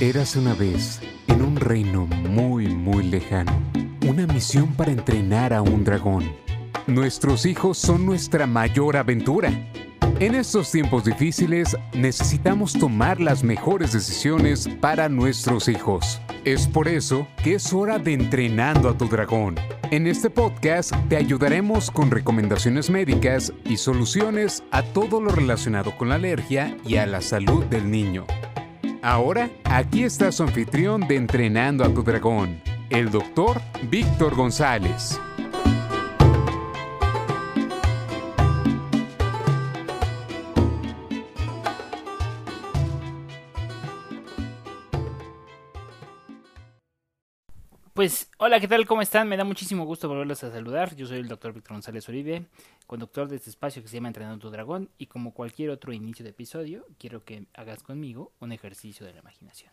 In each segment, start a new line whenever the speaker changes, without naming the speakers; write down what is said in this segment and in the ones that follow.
Érase una vez, en un reino muy, muy lejano, una misión para entrenar a un dragón. Nuestros hijos son nuestra mayor aventura. En estos tiempos difíciles necesitamos tomar las mejores decisiones para nuestros hijos. Es por eso que es hora de entrenando a tu dragón. En este podcast te ayudaremos con recomendaciones médicas y soluciones a todo lo relacionado con la alergia y a la salud del niño. Ahora, aquí está su anfitrión de Entrenando a tu Dragón, el doctor Víctor González.
Pues, hola, ¿qué tal? ¿Cómo están? Me da muchísimo gusto volverlos a saludar. Yo soy el doctor Víctor González Uribe, conductor de este espacio que se llama Entrenando tu Dragón. Y como cualquier otro inicio de episodio, quiero que hagas conmigo un ejercicio de la imaginación.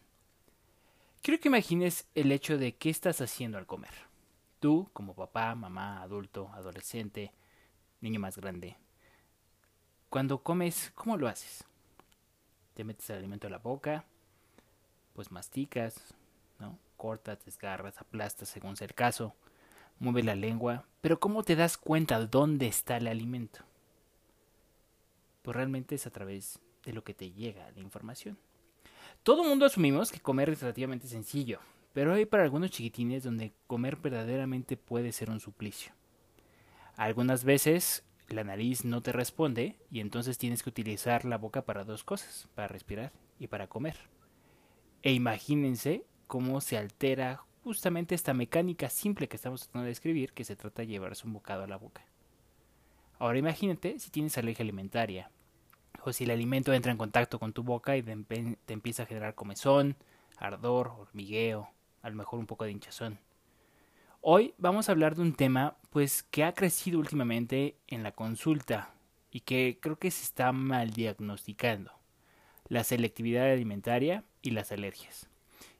Quiero que imagines el hecho de qué estás haciendo al comer. Tú, como papá, mamá, adulto, adolescente, niño más grande. Cuando comes, ¿cómo lo haces? ¿Te metes el alimento a la boca? Pues masticas. Cortas, desgarras, aplastas según sea el caso, mueve la lengua, pero ¿cómo te das cuenta de dónde está el alimento? Pues realmente es a través de lo que te llega la información. Todo mundo asumimos que comer es relativamente sencillo, pero hay para algunos chiquitines donde comer verdaderamente puede ser un suplicio. Algunas veces la nariz no te responde y entonces tienes que utilizar la boca para dos cosas, para respirar y para comer. E imagínense cómo se altera justamente esta mecánica simple que estamos tratando de describir, que se trata de llevarse un bocado a la boca. Ahora imagínate si tienes alergia alimentaria, o si el alimento entra en contacto con tu boca y te, empieza a generar comezón, ardor, hormigueo, a lo mejor un poco de hinchazón. Hoy vamos a hablar de un tema pues que ha crecido últimamente en la consulta y que creo que se está mal diagnosticando, la selectividad alimentaria y las alergias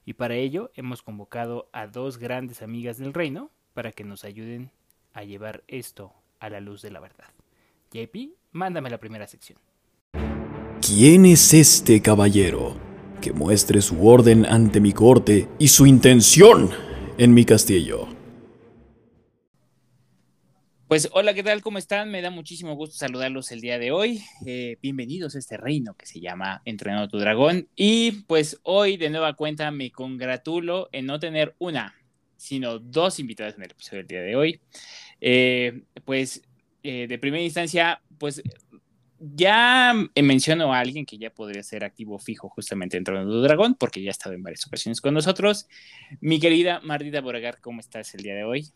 y para ello hemos convocado a dos grandes amigas del reino para que nos ayuden a llevar esto a la luz de la verdad. JP, mándame la primera sección.
¿Quién es este caballero que muestre su orden ante mi corte y su intención en mi castillo?
Pues hola, ¿qué tal? ¿Cómo están? Me da muchísimo gusto saludarlos el día de hoy. Eh, bienvenidos a este reino que se llama Entrenando tu Dragón. Y pues hoy de nueva cuenta me congratulo en no tener una, sino dos invitadas en el episodio del día de hoy. Eh, pues eh, de primera instancia, pues ya menciono a alguien que ya podría ser activo fijo justamente Entrenando tu Dragón, porque ya ha estado en varias ocasiones con nosotros. Mi querida Martita Boragar, ¿cómo estás el día de hoy?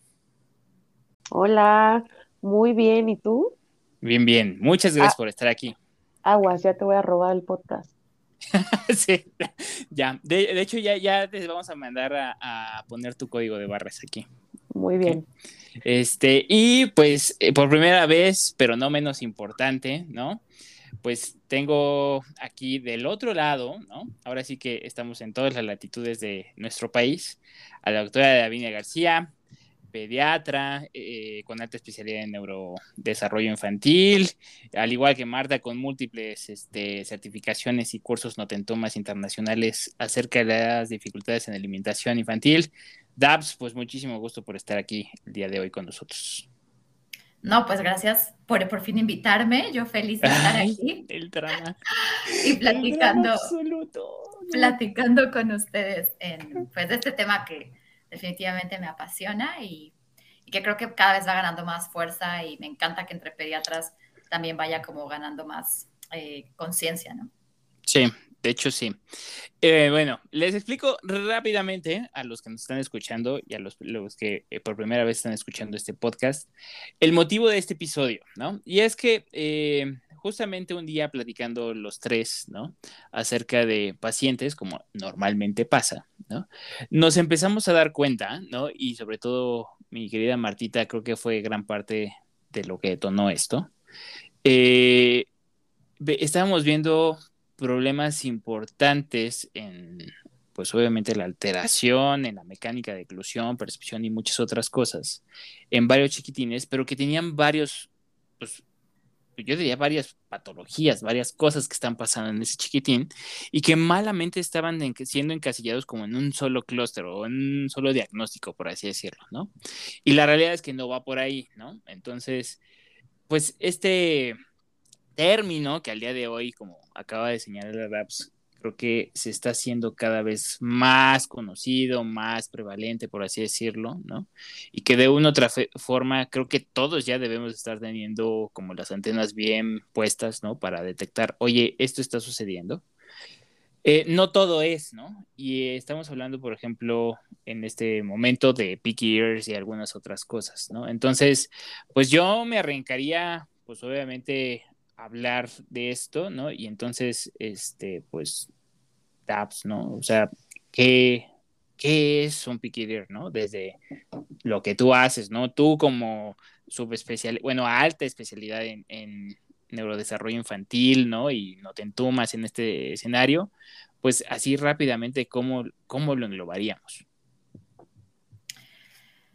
Hola, muy bien, ¿y tú?
Bien, bien. Muchas gracias ah. por estar aquí.
Aguas, ya te voy a robar el podcast.
sí, ya. De, hecho, ya, ya te vamos a mandar a, poner tu código de barras aquí.
Muy bien.
Este, y pues eh, por primera vez, pero no menos importante, ¿no? Pues tengo aquí del otro lado, ¿no? Ahora sí que estamos en todas las latitudes de nuestro país, a la doctora Davinia García, pediatra eh, con alta especialidad en neurodesarrollo infantil, al igual que Marta con múltiples este, certificaciones y cursos notentomas internacionales acerca de las dificultades en alimentación infantil. Dabs, pues muchísimo gusto por estar aquí el día de hoy con nosotros.
No, pues gracias por por fin invitarme. Yo feliz de estar aquí.
El drama.
y platicando. Platicando con ustedes en pues este tema que definitivamente me apasiona y, que creo que cada vez va ganando más fuerza y me encanta que entre pediatras también vaya como ganando más eh, conciencia, ¿no?
Sí, de hecho sí. Eh, bueno, les explico rápidamente a los que nos están escuchando y a los, que eh, por primera vez están escuchando este podcast el motivo de este episodio, ¿no? Y es que justamente un día platicando los tres, ¿no? Acerca de pacientes, como normalmente pasa, ¿no? Nos empezamos a dar cuenta, ¿no? Y sobre todo mi querida Martita, creo que fue gran parte de lo que detonó esto. Eh, estábamos viendo problemas importantes en, pues obviamente la alteración en la mecánica de eclusión, percepción y muchas otras cosas en varios chiquitines, pero que tenían varios yo diría varias patologías, varias cosas que están pasando en ese chiquitín y que malamente estaban siendo encasillados como en un solo clúster o en un solo diagnóstico, por así decirlo, ¿no? Y la realidad es que no va por ahí, ¿no? Entonces, pues este término que al día de hoy, como acaba de señalar Raps, creo que se está haciendo cada vez más conocido, más prevalente, por así decirlo, ¿no? Y que de una u otra forma creo que todos ya debemos estar teniendo como las antenas bien puestas, ¿no? Para detectar, oye, esto está sucediendo. Eh, no todo es, ¿no? Y estamos hablando, por ejemplo, en este momento de picky ears y algunas otras cosas, ¿no? Entonces, pues yo me arrancaría, pues obviamente, hablar de esto, ¿no? Y entonces, este, pues, tabs, ¿no? O sea, ¿qué, qué es un picky ear, ¿no? Desde lo que tú haces, ¿no? Tú como subespecial, bueno, alta especialidad en, en neurodesarrollo infantil, ¿no? Y no te entumas en este escenario, pues así rápidamente, ¿cómo, cómo lo englobaríamos?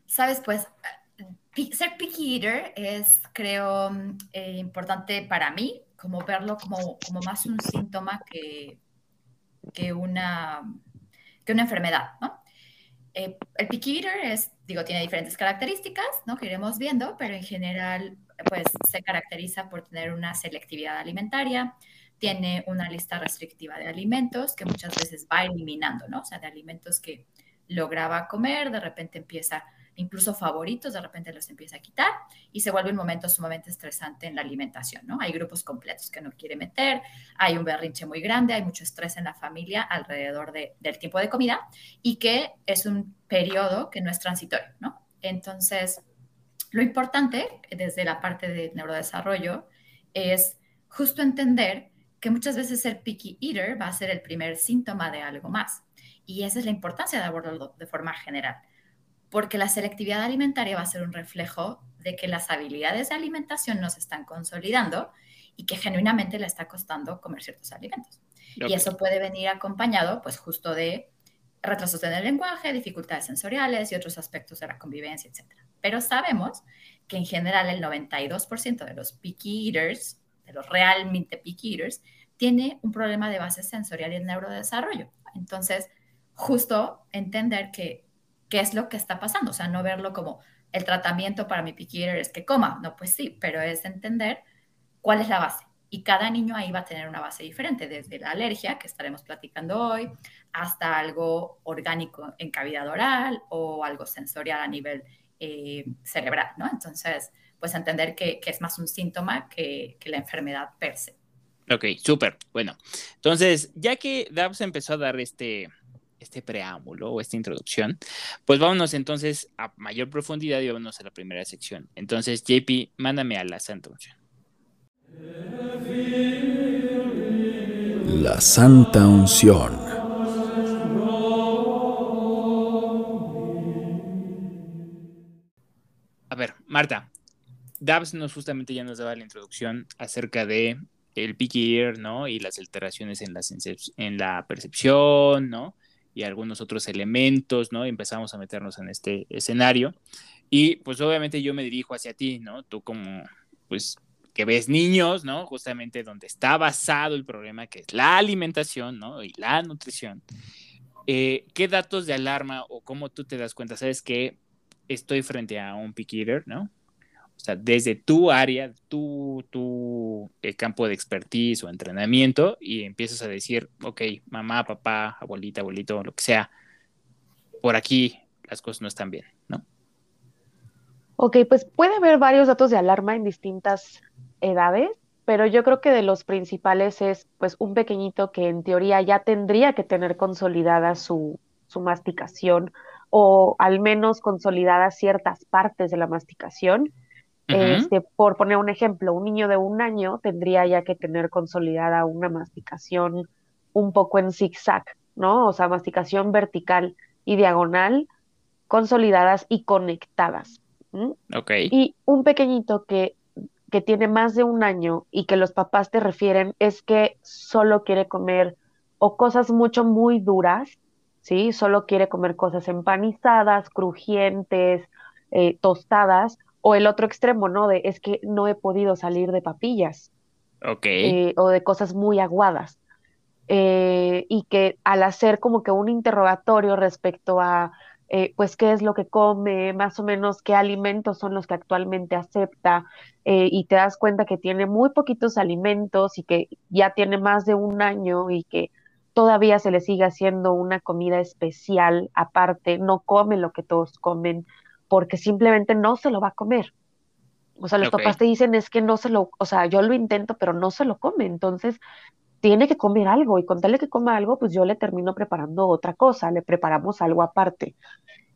Sabes, pues ser picky eater es, creo, eh, importante para mí, como verlo como, como más un síntoma que, que, una, que una enfermedad, ¿no? Eh, el picky eater es, digo, tiene diferentes características, ¿no? Que iremos viendo, pero en general, pues se caracteriza por tener una selectividad alimentaria, tiene una lista restrictiva de alimentos que muchas veces va eliminando, ¿no? O sea, de alimentos que lograba comer, de repente empieza, incluso favoritos, de repente los empieza a quitar y se vuelve un momento sumamente estresante en la alimentación, ¿no? Hay grupos completos que no quiere meter, hay un berrinche muy grande, hay mucho estrés en la familia alrededor del tiempo de comida y que es un periodo que no es transitorio, ¿no? Entonces, lo importante desde la parte de neurodesarrollo es justo entender que muchas veces ser picky eater va a ser el primer síntoma de algo más. Y esa es la importancia de abordarlo de forma general, porque la selectividad alimentaria va a ser un reflejo de que las habilidades de alimentación no se están consolidando y que genuinamente le está costando comer ciertos alimentos. Y eso puede venir acompañado, pues, justo de retrasos en el lenguaje, dificultades sensoriales y otros aspectos de la convivencia, etc. Pero sabemos que en general el 92% de los picky eaters los realmente picky eaters, tiene un problema de base sensorial y el neurodesarrollo. Entonces, justo entender que, qué es lo que está pasando, o sea, no verlo como el tratamiento para mi picky es que coma, no, pues sí, pero es entender cuál es la base. Y cada niño ahí va a tener una base diferente, desde la alergia, que estaremos platicando hoy, hasta algo orgánico en cavidad oral o algo sensorial a nivel eh, cerebral, ¿no? Entonces, pues entender que, es más un síntoma que, la enfermedad per se.
Ok, súper. Bueno, entonces, ya que Dabs empezó a dar este, este preámbulo o esta introducción, pues vámonos entonces a mayor profundidad y vámonos a la primera sección. Entonces, JP, mándame a la Santa Unción.
La Santa Unción.
A ver, Marta, Dabs nos justamente ya nos daba la introducción acerca de el picky ear, ¿no? Y las alteraciones en en la percepción, ¿no? Y algunos otros elementos, ¿no? Empezamos a meternos en este escenario. Y pues obviamente yo me dirijo hacia ti, ¿no? Tú como, pues, que ves niños, ¿no? Justamente donde está basado el problema, que es la alimentación, ¿no? Y la nutrición. Eh, ¿Qué datos de alarma o cómo tú te das cuenta? ¿Sabes que estoy frente a un picky eater, ¿no? O sea, desde tu área, tu, tu eh, campo de expertise o entrenamiento y empiezas a decir, ok, mamá, papá, abuelita, abuelito, lo que sea, por aquí las cosas no están bien, ¿no?
Ok, pues puede haber varios datos de alarma en distintas edades, pero yo creo que de los principales es pues un pequeñito que en teoría ya tendría que tener consolidada su, su masticación o al menos consolidadas ciertas partes de la masticación este, por poner un ejemplo, un niño de un año tendría ya que tener consolidada una masticación un poco en zigzag, ¿no? O sea, masticación vertical y diagonal consolidadas y conectadas.
Ok.
Y un pequeñito que, que tiene más de un año y que los papás te refieren es que solo quiere comer o cosas mucho, muy duras, ¿sí? Solo quiere comer cosas empanizadas, crujientes, eh, tostadas, O el otro extremo, ¿no? De es que no he podido salir de papillas.
Ok.
Eh, o de cosas muy aguadas. Eh, y que al hacer como que un interrogatorio respecto a, eh, pues, qué es lo que come, más o menos qué alimentos son los que actualmente acepta, y te das cuenta que tiene muy poquitos alimentos y que ya tiene más de un año y que todavía se le sigue haciendo una comida especial aparte, no come lo que todos comen, porque simplemente no se lo va a comer. O sea, los papás te dicen es que no se lo, o sea, yo lo intento, pero no se lo come. Entonces, tiene que comer algo y con tal que coma algo, pues yo le termino preparando otra cosa, le preparamos algo aparte.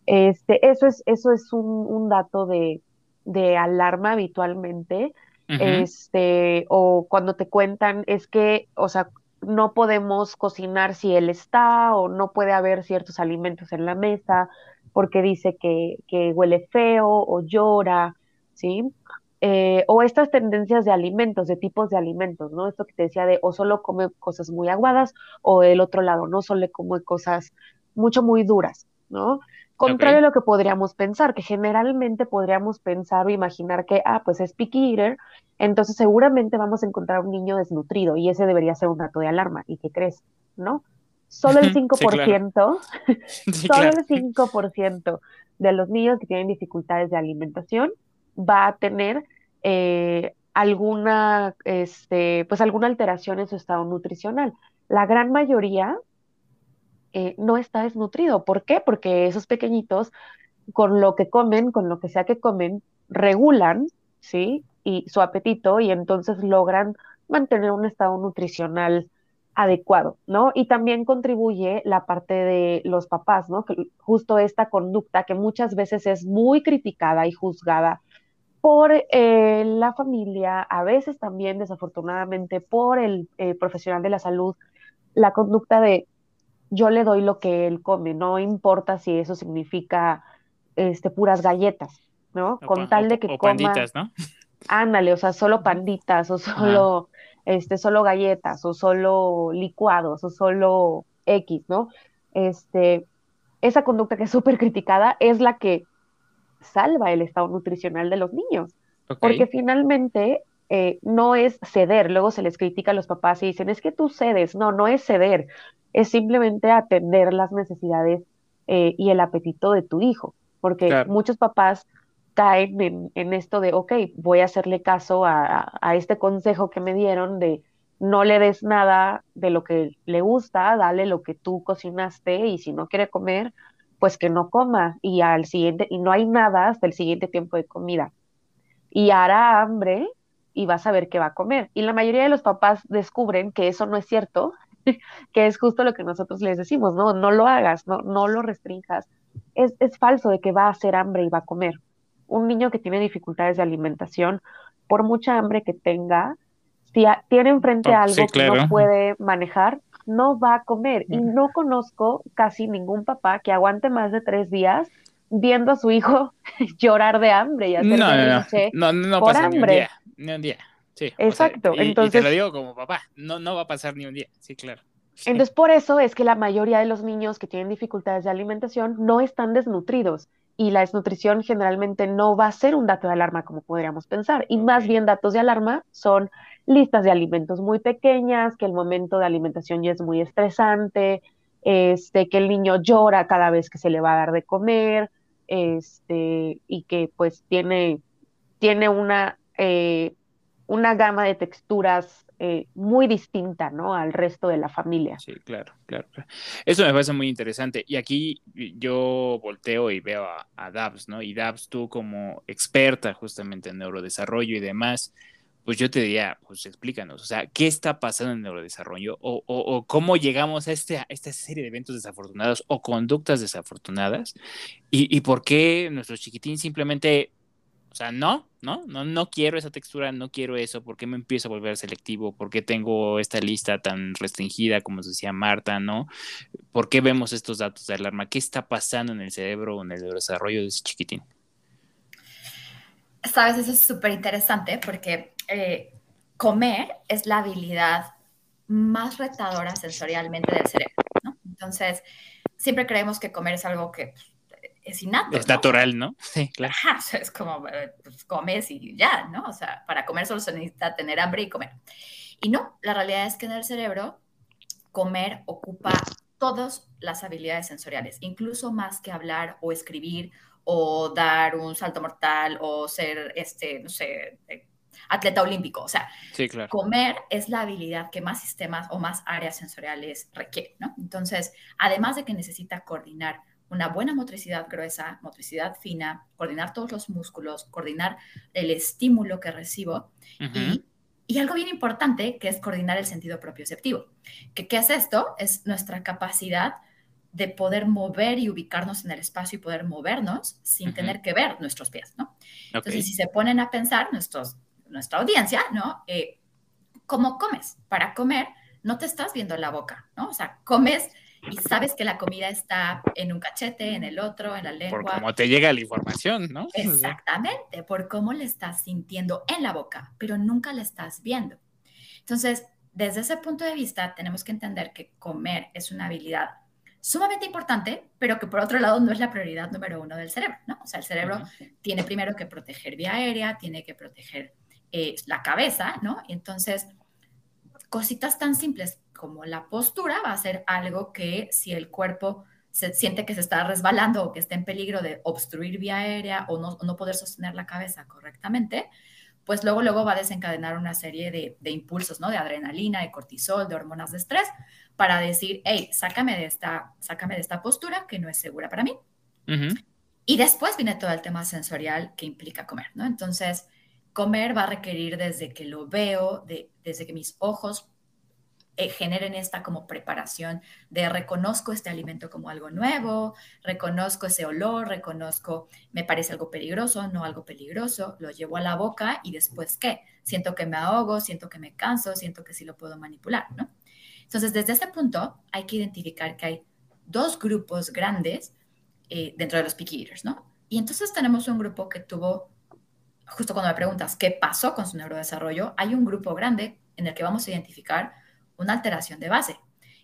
Este, eso es, eso es un, dato de, de, alarma habitualmente. Este, o cuando te cuentan, es que, o sea, no podemos cocinar si él está, o no puede haber ciertos alimentos en la mesa, porque dice que, que huele feo o llora, ¿sí? Eh, o estas tendencias de alimentos, de tipos de alimentos, ¿no? Esto que te decía de o solo come cosas muy aguadas o el otro lado, no solo come cosas mucho, muy duras, ¿no? Contrario a lo que podríamos pensar, que generalmente podríamos pensar o imaginar que, ah, pues es picky eater, entonces seguramente vamos a encontrar un niño desnutrido y ese debería ser un dato de alarma. ¿Y qué crees? ¿No? Solo el 5%, solo el 5% de los niños que tienen dificultades de alimentación va a tener eh, alguna, este, pues alguna alteración en su estado nutricional. La gran mayoría eh, no está desnutrido. ¿Por qué? Porque esos pequeñitos, con lo que comen, con lo que sea que comen, regulan, ¿sí? Y su apetito y entonces logran mantener un estado nutricional adecuado, ¿no? Y también contribuye la parte de los papás, ¿no? Que justo esta conducta que muchas veces es muy criticada y juzgada por eh, la familia, a veces también desafortunadamente por el eh, profesional de la salud, la conducta de yo le doy lo que él come, no importa si eso significa este, puras galletas, ¿no? Con tal de que o coma. Panditas, ¿no? Ándale, o sea, solo panditas, o solo, este, solo galletas, o solo licuados, o solo X, ¿no? Este, esa conducta que es súper criticada es la que salva el estado nutricional de los niños. Porque finalmente eh, no es ceder, luego se les critica a los papás y dicen, es que tú cedes, no, no es ceder, es simplemente atender las necesidades eh, y el apetito de tu hijo, porque muchos papás caen en, esto de, ok, voy a hacerle caso a, a, este consejo que me dieron de no le des nada de lo que le gusta, dale lo que tú cocinaste y si no quiere comer, pues que no coma y al siguiente, y no hay nada hasta el siguiente tiempo de comida. Y hará hambre y va a saber qué va a comer. Y la mayoría de los papás descubren que eso no es cierto, que es justo lo que nosotros les decimos, no, no lo hagas, no, no lo restringas. Es, es falso de que va a hacer hambre y va a comer. Un niño que tiene dificultades de alimentación, por mucha hambre que tenga, si tiene enfrente oh, algo que no puede manejar, no va a comer. Y no conozco casi ningún papá que aguante más de tres días viendo a su hijo llorar de hambre y hacer
no, no, no, no, no, pasa Ni un día, ni un día. Sí,
Exacto. Entonces,
te lo digo como papá, no, no va a pasar ni un día, sí, claro.
Entonces, por eso es que la mayoría de los niños que tienen dificultades de alimentación no están desnutridos y la desnutrición generalmente no va a ser un dato de alarma como podríamos pensar. Y más bien datos de alarma son listas de alimentos muy pequeñas, que el momento de alimentación ya es muy estresante, este, que el niño llora cada vez que se le va a dar de comer, este, y que pues tiene, tiene una, eh, una gama de texturas eh, muy distinta, ¿no? Al resto de la familia.
Sí, claro, claro, Eso me parece muy interesante. Y aquí yo volteo y veo a, Dabs, ¿no? Y Dabs, tú como experta justamente en neurodesarrollo y demás, pues yo te diría, pues explícanos, o sea, ¿qué está pasando en neurodesarrollo? O, o, cómo llegamos a, este, a esta serie de eventos desafortunados o conductas desafortunadas? Y, y por qué nuestro chiquitín simplemente, o sea, no, no, no, no quiero esa textura, no quiero eso, ¿por qué me empiezo a volver selectivo? ¿Por qué tengo esta lista tan restringida, como decía Marta, no? ¿Por qué vemos estos datos de alarma? ¿Qué está pasando en el cerebro o en el desarrollo de ese chiquitín?
Sabes, eso es súper interesante porque eh, comer es la habilidad más retadora sensorialmente del cerebro, ¿no? Entonces, siempre creemos que comer es algo que es innato.
Es natural, ¿no?
Sí, claro. es como, eh, pues, comes y ya, ¿no? O sea, para comer solo se necesita tener hambre y comer. Y no, la realidad es que en el cerebro comer ocupa todas las habilidades sensoriales, incluso más que hablar o escribir o dar un salto mortal o ser, este, no sé, eh, atleta olímpico. O sea, comer es la habilidad que más sistemas o más áreas sensoriales requiere, ¿no? Entonces, además de que necesita coordinar una buena motricidad gruesa, motricidad fina, coordinar todos los músculos, coordinar el estímulo que recibo y, y, algo bien importante que es coordinar el sentido propioceptivo. ¿Qué, ¿Qué es esto? Es nuestra capacidad de poder mover y ubicarnos en el espacio y poder movernos sin tener que ver nuestros pies, ¿no? Entonces, si se ponen a pensar nuestros, nuestra audiencia, ¿no? Eh, ¿Cómo comes? Para comer no te estás viendo la boca, ¿no? O sea, comes y sabes que la comida está en un cachete, en el otro, en la lengua.
Por cómo te llega la información, ¿no?
Exactamente, por cómo le estás sintiendo en la boca, pero nunca la estás viendo. Entonces, desde ese punto de vista, tenemos que entender que comer es una habilidad sumamente importante, pero que por otro lado no es la prioridad número uno del cerebro, ¿no? O sea, el cerebro tiene primero que proteger vía aérea, tiene que proteger eh, la cabeza, ¿no? Y entonces, cositas tan simples como la postura va a ser algo que si el cuerpo se siente que se está resbalando o que está en peligro de obstruir vía aérea o no, poder sostener la cabeza correctamente, pues luego, luego va a desencadenar una serie de, impulsos, ¿no? De adrenalina, de cortisol, de hormonas de estrés, para decir, hey, sácame de esta, sácame de esta postura que no es segura para mí. Y después viene todo el tema sensorial que implica comer, ¿no? Entonces, comer va a requerir desde que lo veo, de, desde que mis ojos eh, generen esta como preparación de reconozco este alimento como algo nuevo, reconozco ese olor, reconozco, me parece algo peligroso, no algo peligroso, lo llevo a la boca y después qué? Siento que me ahogo, siento que me canso, siento que sí lo puedo manipular, ¿no? Entonces, desde este punto hay que identificar que hay dos grupos grandes eh, dentro de los picky eaters, ¿no? Y entonces tenemos un grupo que tuvo, justo cuando me preguntas qué pasó con su neurodesarrollo, hay un grupo grande en el que vamos a identificar una alteración de base.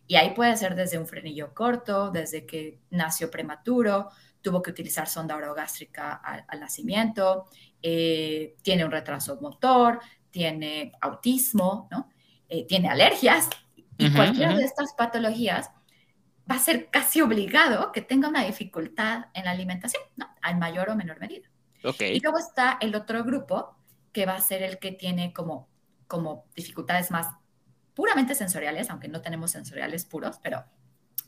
Y ahí puede ser desde un frenillo corto, desde que nació prematuro, tuvo que utilizar sonda orogástrica al, nacimiento, eh, tiene un retraso motor, tiene autismo, ¿no? Eh, tiene alergias. Y cualquiera de estas patologías va a ser casi obligado que tenga una dificultad en la alimentación, ¿no? En mayor o menor medida.
Okay.
Y luego está el otro grupo, que va a ser el que tiene como, como dificultades más puramente sensoriales, aunque no tenemos sensoriales puros, pero,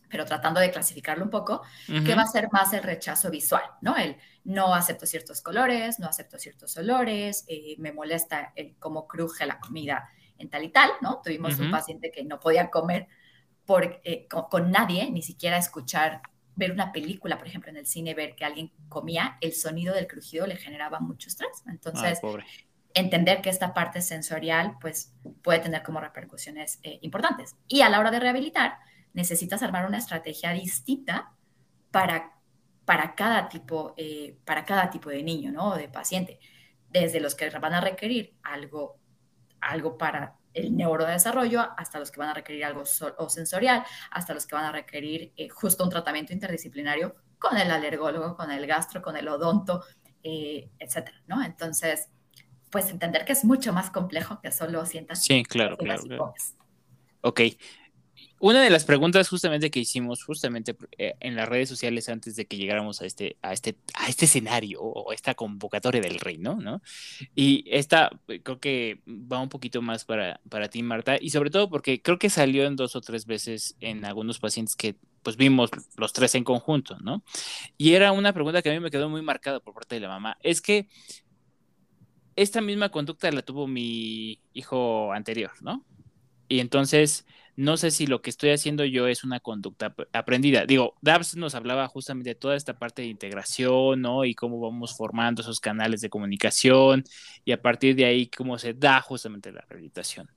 pero tratando de clasificarlo un poco, que va a ser más el rechazo visual, ¿no? El no acepto ciertos colores, no acepto ciertos olores, eh, me molesta el cómo cruje la comida en tal y tal, ¿no? Tuvimos un paciente que no podía comer por, eh, con, nadie, ni siquiera escuchar, ver una película, por ejemplo, en el cine, ver que alguien comía, el sonido del crujido le generaba mucho estrés. Entonces, entender que esta parte sensorial pues puede tener como repercusiones eh, importantes. Y a la hora de rehabilitar, necesitas armar una estrategia distinta para, para, cada, tipo, eh, para cada tipo de niño, ¿no? De paciente. Desde los que van a requerir algo, algo para el neurodesarrollo, hasta los que van a requerir algo o sensorial, hasta los que van a requerir eh, justo un tratamiento interdisciplinario con el alergólogo, con el gastro, con el odonto, etcétera, ¿no? Entonces, pues entender que es mucho más complejo que solo sientas.
Sí, claro, claro, Ok. Una de las preguntas justamente que hicimos justamente eh, en las redes sociales antes de que llegáramos a este, a este, a este escenario o esta convocatoria del reino, ¿no? Y esta eh, creo que va un poquito más para, para ti, Marta, y sobre todo porque creo que salió en dos o tres veces en algunos pacientes que pues vimos los tres en conjunto, ¿no? Y era una pregunta que a mí me quedó muy marcada por parte de la mamá. Es que esta misma conducta la tuvo mi hijo anterior, ¿no? Y entonces, no sé si lo que estoy haciendo yo es una conducta aprendida. Digo, Dabs nos hablaba justamente de toda esta parte de integración, ¿no? Y cómo vamos formando esos canales de comunicación y a partir de ahí cómo se da justamente la rehabilitación.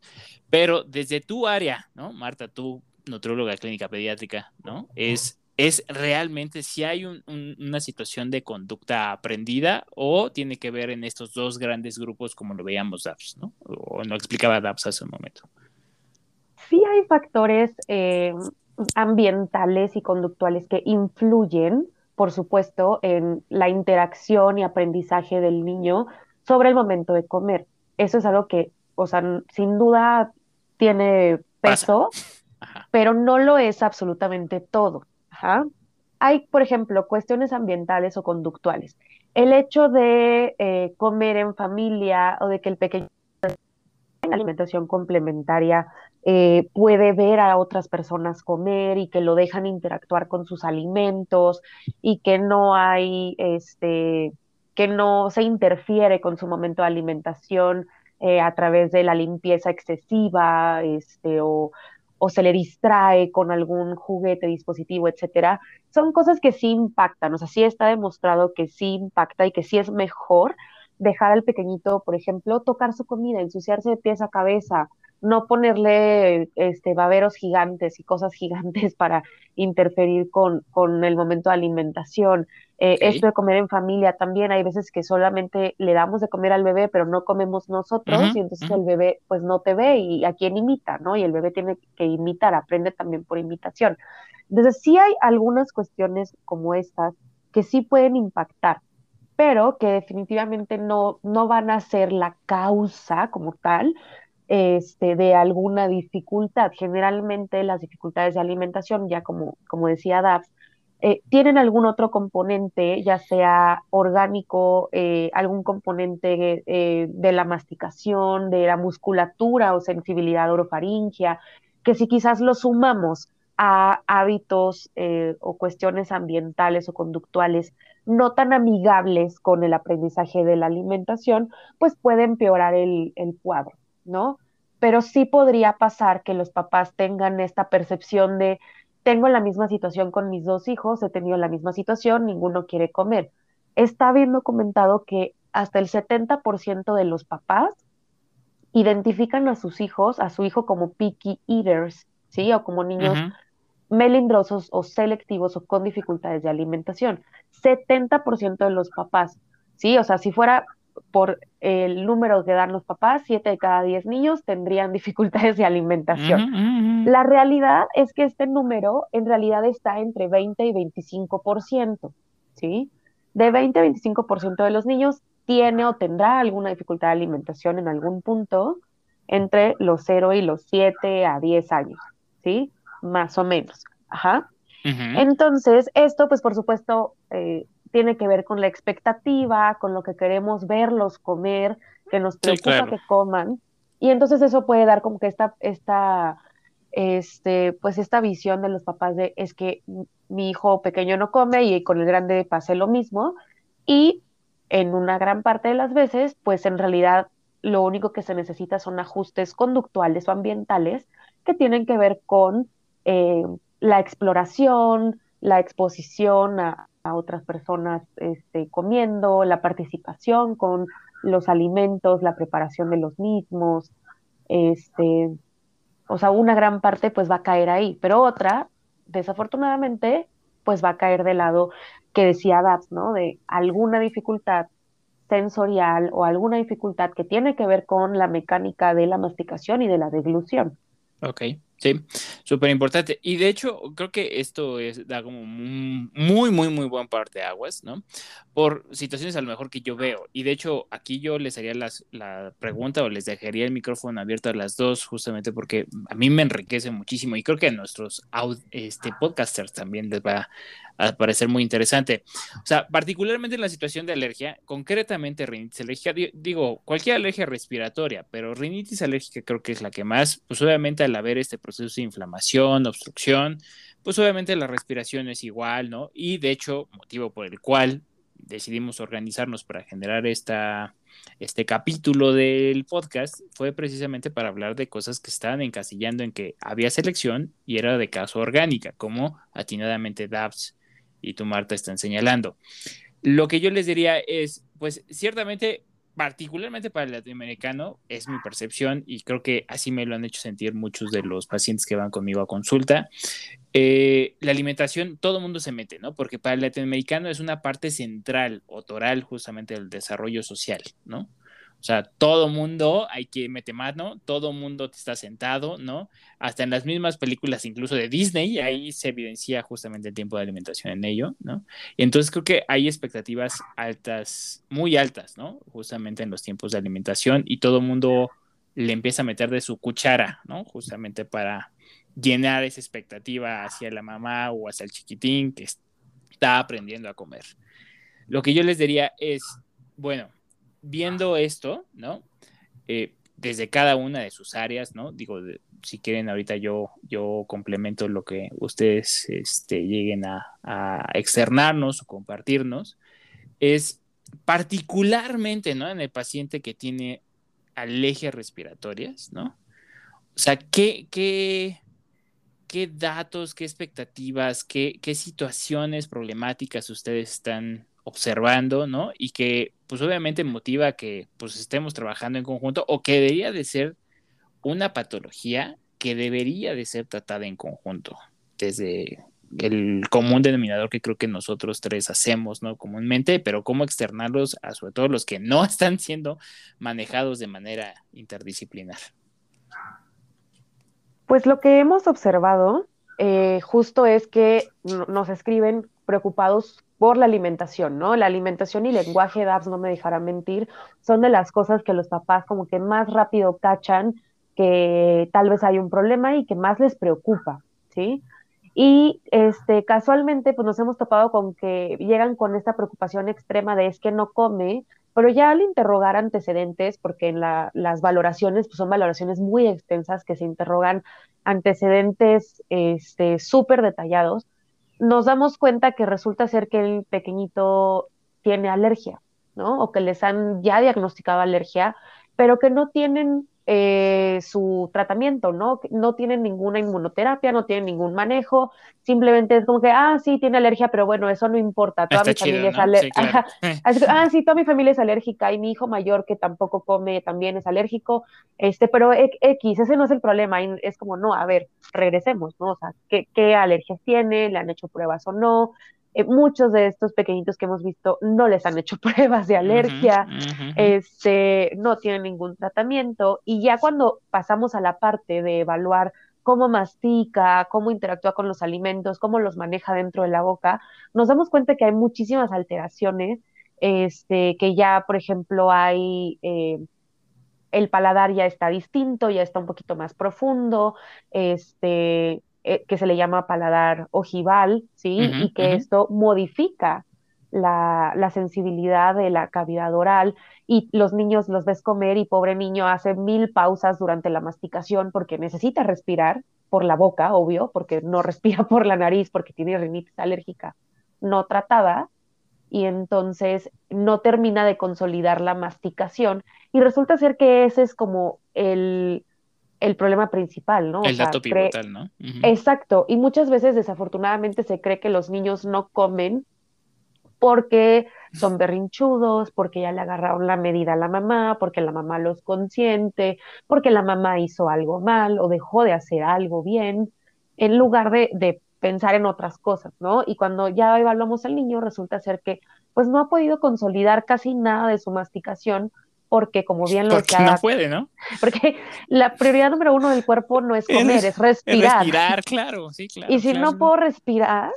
Pero desde tu área, ¿no? Marta, tú, nutrióloga clínica pediátrica, ¿no? Es es realmente si hay una situación de conducta aprendida o tiene que ver en estos dos grandes grupos como lo veíamos DAPS, ¿no? O lo explicaba DAPS hace un momento.
Sí hay factores eh, ambientales y conductuales que influyen por supuesto, en la interacción y aprendizaje del niño sobre el momento de comer. Eso es algo que, o sea, sin duda tiene peso, pero no lo es absolutamente todo. Hay, por ejemplo, cuestiones ambientales o conductuales. El hecho de eh, comer en familia o de que el pequeño en alimentación complementaria eh, puede ver a otras personas comer y que lo dejan interactuar con sus alimentos y que no hay, este, que no se interfiere con su momento de alimentación eh, a través de la limpieza excesiva, este, o, o se le distrae con algún juguete, dispositivo, etcétera, son cosas que sí impactan, o sea, sí está demostrado que sí impacta y que sí es mejor dejar al pequeñito, por ejemplo, tocar su comida, ensuciarse de pies a cabeza, no ponerle este, baberos gigantes y cosas gigantes para interferir con, con el momento de alimentación. Eh, esto de comer en familia también, hay veces que solamente le damos de comer al bebé, pero no comemos nosotros y entonces el bebé pues no te ve y a quién imita, ¿no? Y el bebé tiene que imitar, aprende también por imitación. Entonces sí hay algunas cuestiones como estas que sí pueden impactar, pero que definitivamente no, no van a ser la causa como tal, este, de alguna dificultad. Generalmente las dificultades de alimentación, ya como, como decía Dabs, eh, tienen algún otro componente, ya sea orgánico, eh, algún componente eh, de la masticación, de la musculatura o sensibilidad orofaringia, que si quizás lo sumamos a hábitos o cuestiones ambientales o conductuales no tan amigables con el aprendizaje de la alimentación, pues puede empeorar el, el cuadro. ¿No? Pero sí podría pasar que los papás tengan esta percepción de, tengo la misma situación con mis dos hijos, he tenido la misma situación, ninguno quiere comer. Está bien documentado que hasta el 70% de los papás identifican a sus hijos, a su hijo como picky eaters, ¿sí? O como niños melindrosos o selectivos o con dificultades de alimentación. 70% de los papás, ¿sí? O sea, si fuera por el número que dan los papás, siete de cada diez niños tendrían dificultades de alimentación. La realidad es que este número en realidad está entre 20 y 25%, ¿sí? De 20 a 25% de los niños tiene o tendrá alguna dificultad de alimentación en algún punto entre los 0 y los 7 a 10 años, ¿sí? Más o menos. Ajá. Entonces, esto, pues por supuesto, eh, tiene que ver con la expectativa, con lo que queremos verlos comer, que nos preocupa que coman. Y entonces eso puede dar como que esta, esta, este, pues esta visión de los papás de es que mi hijo pequeño no come y con el grande pase lo mismo. Y en una gran parte de las veces, pues en realidad lo único que se necesita son ajustes conductuales o ambientales que tienen que ver con eh, la exploración, la exposición a, a otras personas este, comiendo, la participación con los alimentos, la preparación de los mismos, este, o sea, una gran parte pues va a caer ahí, pero otra, desafortunadamente, pues va a caer del lado que decía Dabs, ¿no? De alguna dificultad sensorial o alguna dificultad que tiene que ver con la mecánica de la masticación y de la deglución.
Ok. Sí, súper importante. Y de hecho, creo que esto es, da como muy, muy, muy buen parte de aguas, ¿no? Por situaciones a lo mejor que yo veo. Y de hecho, aquí yo les haría las, la pregunta o les dejaría el micrófono abierto a las dos, justamente porque a mí me enriquece muchísimo y creo que a nuestros este, podcasters también les va a parecer muy interesante. O sea, particularmente en la situación de alergia, concretamente rinitis alérgica, digo, cualquier alergia respiratoria, pero rinitis alérgica creo que es la que más, pues obviamente al haber este proceso de inflamación, obstrucción, pues obviamente la respiración es igual, ¿no? Y de hecho, motivo por el cual decidimos organizarnos para generar esta, este capítulo del podcast fue precisamente para hablar de cosas que estaban encasillando en que había selección y era de caso orgánica, como atinadamente DAPS y tú, Marta, están señalando. Lo que yo les diría es, pues ciertamente particularmente para el latinoamericano, es mi percepción y creo que así me lo han hecho sentir muchos de los pacientes que van conmigo a consulta. Eh, la alimentación, todo mundo se mete, ¿no? Porque para el latinoamericano es una parte central, otoral, justamente del desarrollo social, ¿no? O sea, todo mundo hay que meter mano, todo mundo está sentado, ¿no? Hasta en las mismas películas, incluso de Disney, ahí se evidencia justamente el tiempo de alimentación en ello, ¿no? Y entonces creo que hay expectativas altas, muy altas, ¿no? Justamente en los tiempos de alimentación y todo mundo le empieza a meter de su cuchara, ¿no? Justamente para llenar esa expectativa hacia la mamá o hacia el chiquitín que está aprendiendo a comer. Lo que yo les diría es, bueno, viendo esto, ¿no? Eh, desde cada una de sus áreas, ¿no? Digo, si quieren ahorita yo, yo complemento lo que ustedes este, lleguen a, a, externarnos o compartirnos, es particularmente, ¿no? En el paciente que tiene alergias respiratorias, ¿no? O sea, ¿qué, qué, qué datos, qué expectativas, qué, qué situaciones problemáticas ustedes están observando, ¿no? Y que pues obviamente motiva que pues estemos trabajando en conjunto o que debería de ser una patología que debería de ser tratada en conjunto desde el común denominador que creo que nosotros tres hacemos, ¿no? Comúnmente, pero cómo externarlos a sobre todo los que no están siendo manejados de manera interdisciplinar.
Pues lo que hemos observado eh, justo es que nos escriben preocupados por la alimentación, ¿no? La alimentación y lenguaje, DAPS, no me dejará mentir, son de las cosas que los papás como que más rápido cachan que tal vez hay un problema y que más les preocupa, ¿sí? Y este, casualmente, pues nos hemos topado con que llegan con esta preocupación extrema de es que no come, pero ya al interrogar antecedentes, porque en la, las valoraciones pues son valoraciones muy extensas que se interrogan antecedentes este, súper detallados, nos damos cuenta que resulta ser que el pequeñito tiene alergia, ¿no? O que les han ya diagnosticado alergia, pero que no tienen eh, su tratamiento, ¿no? No tienen ninguna inmunoterapia, no tienen ningún manejo, simplemente es como que, ah, sí, tiene alergia, pero bueno, eso no importa, toda mi familia es alérgica. ah, sí, toda mi familia es alérgica y mi hijo mayor que tampoco come también es alérgico, este, pero X, ese no es el problema, es como, no, a ver, regresemos, ¿no? O sea, ¿qué, qué alergias tiene? ¿Le han hecho pruebas o no? Eh, muchos de estos pequeñitos que hemos visto no les han hecho pruebas de alergia, Este, no tienen ningún tratamiento y ya cuando pasamos a la parte de evaluar cómo mastica, cómo interactúa con los alimentos, cómo los maneja dentro de la boca, nos damos cuenta que hay muchísimas alteraciones, este, que ya, por ejemplo, hay eh, el paladar ya está distinto, ya está un poquito más profundo, este, eh, que se le llama paladar ojival, ¿sí? y que esto modifica la, la, sensibilidad de la cavidad oral. Y los niños los ves comer y pobre niño hace mil pausas durante la masticación porque necesita respirar por la boca, obvio, porque no respira por la nariz porque tiene rinitis alérgica no tratada. Y entonces no termina de consolidar la masticación. Y resulta ser que ese es como el el problema principal, ¿no?
El dato pivotal, ¿no?
Exacto, y muchas veces desafortunadamente se cree que los niños no comen porque son berrinchudos, porque ya le agarraron la medida a la mamá, porque la mamá los consiente, porque la mamá hizo algo mal o dejó de hacer algo bien, en lugar de, de pensar en otras cosas, ¿no? Y cuando ya evaluamos al niño, resulta ser que pues no ha podido consolidar casi nada de su masticación porque como bien lo
porque no puede, ¿no?
Porque la prioridad número uno del cuerpo no es comer, es, respirar.
respirar, claro, sí, claro.
Y si
no
puedo respirar,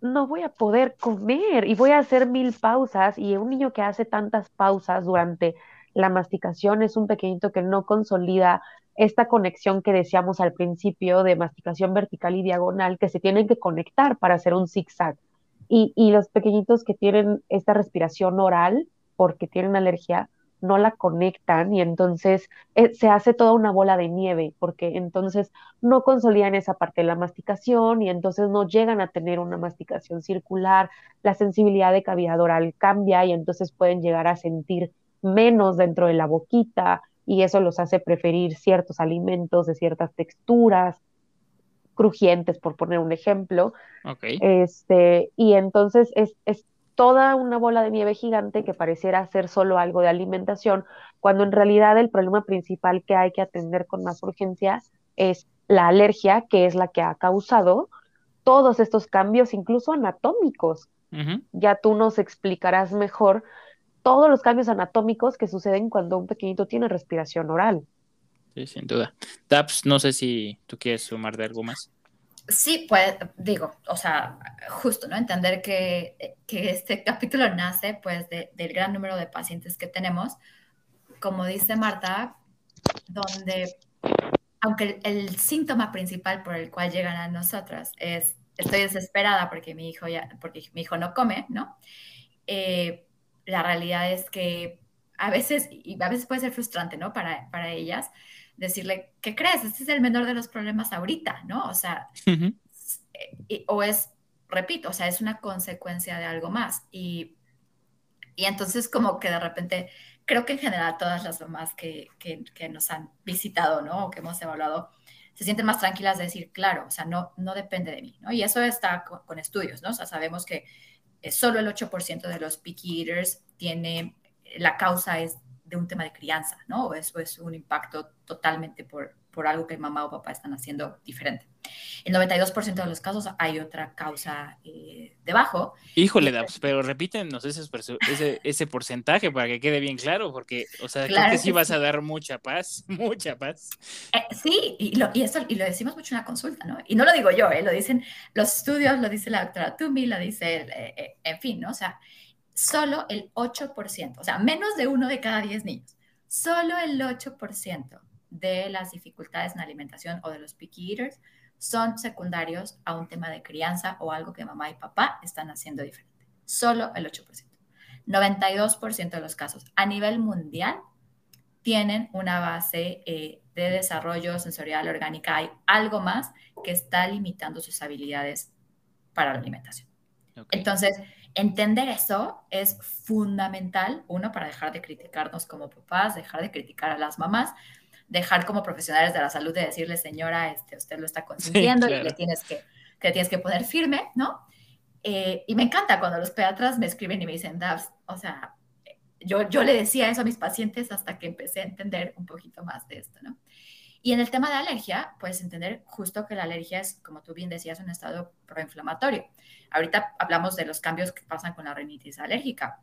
no voy a poder comer y voy a hacer mil pausas y un niño que hace tantas pausas durante la masticación es un pequeñito que no consolida esta conexión que decíamos al principio de masticación vertical y diagonal que se tienen que conectar para hacer un zigzag. Y, y los pequeñitos que tienen esta respiración oral porque tienen alergia, no la conectan y entonces eh, se hace toda una bola de nieve, porque entonces no consolidan esa parte de la masticación y entonces no llegan a tener una masticación circular, la sensibilidad de cavidad oral cambia y entonces pueden llegar a sentir menos dentro de la boquita y eso los hace preferir ciertos alimentos de ciertas texturas crujientes, por poner un ejemplo. Este, y entonces es, es toda una bola de nieve gigante que pareciera ser solo algo de alimentación, cuando en realidad el problema principal que hay que atender con más urgencia es la alergia, que es la que ha causado todos estos cambios, incluso anatómicos. Ya tú nos explicarás mejor todos los cambios anatómicos que suceden cuando un pequeñito tiene respiración oral.
Sí, sin duda. Taps, no sé si tú quieres sumar de algo más.
Sí, pues digo, o sea, justo, ¿no? Entender que, que este capítulo nace pues del gran número de pacientes que tenemos, como dice Marta, donde aunque el, síntoma principal por el cual llegan a nosotras es estoy desesperada porque mi hijo ya, porque mi hijo no come, ¿no? Eh, la realidad es que a veces, y a veces puede ser frustrante, ¿no? Para, para ellas, decirle, ¿qué crees? Este es el menor de los problemas ahorita, ¿no? O sea, eh, o es, repito, o sea, es una consecuencia de algo más. Y, y entonces como que de repente, creo que en general todas las mamás que, que, que nos han visitado, ¿no? O que hemos evaluado, se sienten más tranquilas de decir, claro, o sea, no, no depende de mí, ¿no? Y eso está con, estudios, ¿no? O sea, sabemos que eh, solo el 8% de los picky eaters tiene, la causa es de un tema de crianza, ¿no? Eso es un impacto totalmente por, por algo que mamá o papá están haciendo diferente. En 92% de los casos hay otra causa eh, debajo.
Híjole, pues, pero repítenos ese, ese, ese, porcentaje para que quede bien claro, porque, o sea, creo que sí vas a dar mucha paz, mucha paz.
Eh, sí, y lo, y, y lo decimos mucho en la consulta, ¿no? Y no lo digo yo, ¿eh? lo dicen los estudios, lo dice la doctora Tumi, lo dice, eh, en fin, ¿no? O sea, solo el 8%, o sea, menos de uno de cada 10 niños, solo el 8% de las dificultades en alimentación o de los picky eaters son secundarios a un tema de crianza o algo que mamá y papá están haciendo diferente. Solo el 8%. 92% de los casos a nivel mundial tienen una base eh, de desarrollo sensorial orgánica. Hay algo más que está limitando sus habilidades para la alimentación. Entonces, Entender eso es fundamental, uno, para dejar de criticarnos como papás, dejar de criticar a las mamás, dejar como profesionales de la salud de decirle, señora, este, usted lo está consintiendo y le tienes que, que tienes que poner firme, ¿no? Eh, y me encanta cuando los pediatras me escriben y me dicen, Davs, o sea, yo, yo le decía eso a mis pacientes hasta que empecé a entender un poquito más de esto, ¿no? Y en el tema de alergia, puedes entender justo que la alergia es, como tú bien decías, un estado proinflamatorio. Ahorita hablamos de los cambios que pasan con la rinitis alérgica,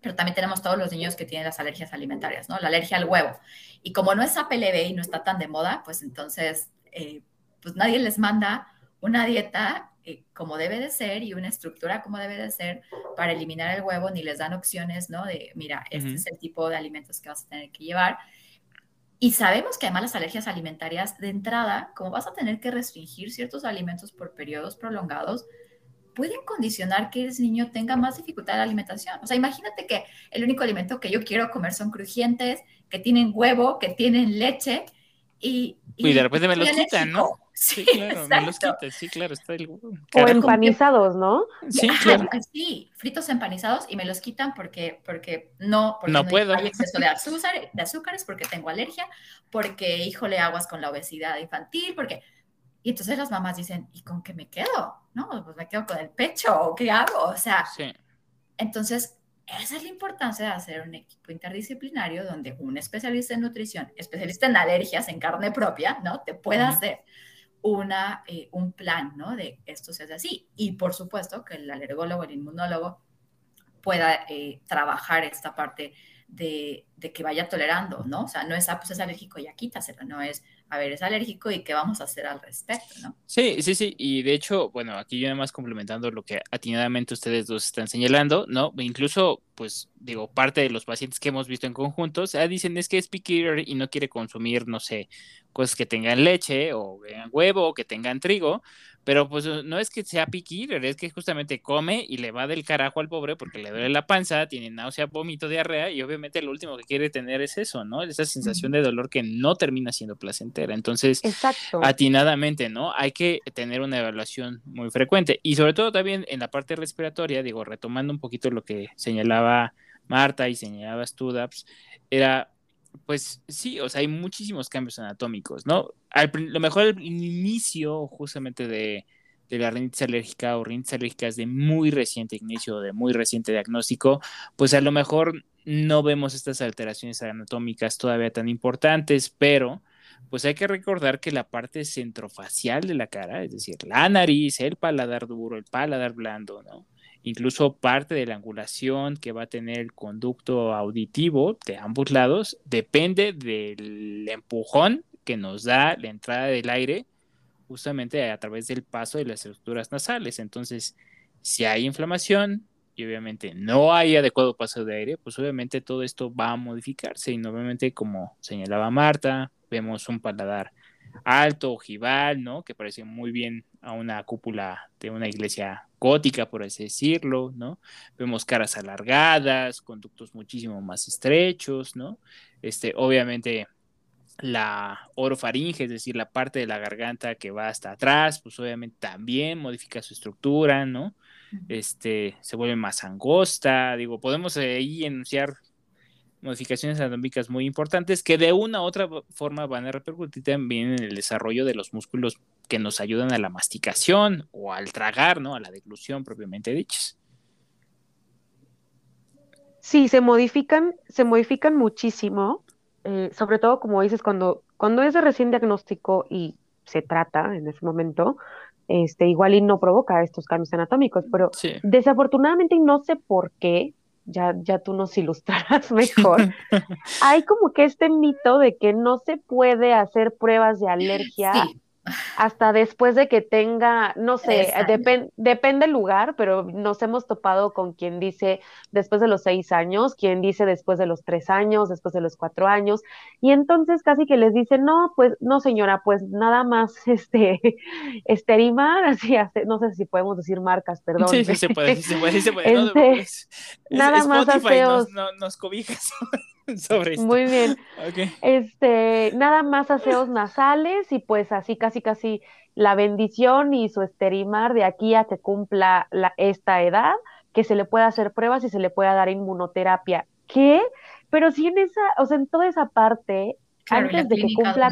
pero también tenemos todos los niños que tienen las alergias alimentarias, ¿no? La alergia al huevo. Y como no es APLB y no está tan de moda, pues entonces, eh, pues nadie les manda una dieta eh, como debe de ser y una estructura como debe de ser para eliminar el huevo, ni les dan opciones, ¿no? De, mira, este es el tipo de alimentos que vas a tener que llevar. Y sabemos que además las alergias alimentarias de entrada, como vas a tener que restringir ciertos alimentos por periodos prolongados, pueden condicionar que ese niño tenga más dificultad de alimentación. O sea, imagínate que el único alimento que yo quiero comer son crujientes, que tienen huevo, que tienen leche, y,
y, de repente me quitan, ¿no? Sí, claro, me los quitan, sí, claro, está el...
O empanizados, ¿no?
Sí, claro. sí, fritos empanizados y me los quitan porque, porque no, porque
no, puedo.
hay exceso de, azúcar, de azúcares, porque tengo alergia, porque, híjole, aguas con la obesidad infantil, porque... Y entonces las mamás dicen, ¿y con qué me quedo? ¿No? Pues me quedo con el pecho, ¿o qué hago? O sea, sí. entonces esa es la importancia de hacer un equipo interdisciplinario donde un especialista en nutrición, especialista en alergias en carne propia, ¿no? Te pueda hacer una, eh, un plan, ¿no? De esto se hace así. Y por supuesto que el alergólogo, el inmunólogo pueda eh, trabajar esta parte de, de, que vaya tolerando, ¿no? O sea, no es, ah, pues es alérgico, ya quítaselo, no es, a ver, es alérgico y qué vamos a hacer al respecto, ¿no?
Sí, sí, sí, y de hecho, bueno, aquí yo además complementando lo que atinadamente ustedes dos están señalando, ¿no? Incluso, pues, digo, parte de los pacientes que hemos visto en conjunto, o sea, dicen es que es picky y no quiere consumir, no sé, cosas que tengan leche o huevo o que tengan trigo, pero pues no es que sea picky es que justamente come y le va del carajo al pobre porque le duele la panza, tiene náusea, vómito, diarrea y obviamente lo último que quiere tener es eso, ¿no? Esa sensación de dolor que no termina siendo placentera. Entonces, atinadamente, ¿no? Hay que tener una evaluación muy frecuente y sobre todo también en la parte respiratoria, digo, retomando un poquito lo que señalaba Marta y señalaba Studaps, era pues sí, o sea, hay muchísimos cambios anatómicos, ¿no? Al, lo mejor el inicio justamente de, de la rinitis alérgica o rinitis alérgicas de muy reciente inicio, de muy reciente diagnóstico, pues a lo mejor no vemos estas alteraciones anatómicas todavía tan importantes, pero pues hay que recordar que la parte centrofacial de la cara, es decir, la nariz, el paladar duro, el paladar blando, ¿no? Incluso parte de la angulación que va a tener el conducto auditivo de ambos lados depende del empujón que nos da la entrada del aire justamente a través del paso de las estructuras nasales. Entonces, si hay inflamación y obviamente no hay adecuado paso de aire, pues obviamente todo esto va a modificarse y nuevamente como señalaba Marta, vemos un paladar alto, ojival, ¿no? Que parece muy bien a una cúpula de una iglesia gótica, por así decirlo, ¿no? Vemos caras alargadas, conductos muchísimo más estrechos, ¿no? Este, obviamente la orofaringe, es decir, la parte de la garganta que va hasta atrás, pues obviamente también modifica su estructura, ¿no? Este, se vuelve más angosta, digo, podemos ahí enunciar modificaciones anatómicas muy importantes que de una u otra forma van a repercutir también en el desarrollo de los músculos que nos ayudan a la masticación o al tragar, ¿no? A la deglución propiamente dichas.
Sí, se modifican, se modifican muchísimo, eh, sobre todo como dices, cuando, cuando es de recién diagnóstico y se trata en ese momento, este, igual y no provoca estos cambios anatómicos, pero desafortunadamente no sé por qué, ya, ya tú nos ilustrarás mejor, hay como que este mito de que no se puede hacer pruebas de alergia hasta después de que tenga, no sé, depende del lugar, pero nos hemos topado con quien dice después de los seis años, quien dice después de los tres años, después de los cuatro años, y entonces casi que les dice, no, pues, no señora, pues nada más, este, esterimar, así, no sé si podemos decir marcas, perdón.
Sí, sí se puede, sí se puede, sí se puede. Este,
nada más
aseos. Nos, cobijas sobre esto.
Muy bien. Este, nada más aseos nasales y pues así casi casi la bendición y su esterimar de aquí a que cumpla la, esta edad, que se le pueda hacer pruebas y se le pueda dar inmunoterapia. ¿Qué? Pero si en esa, o sea, en toda esa parte, antes de que cumpla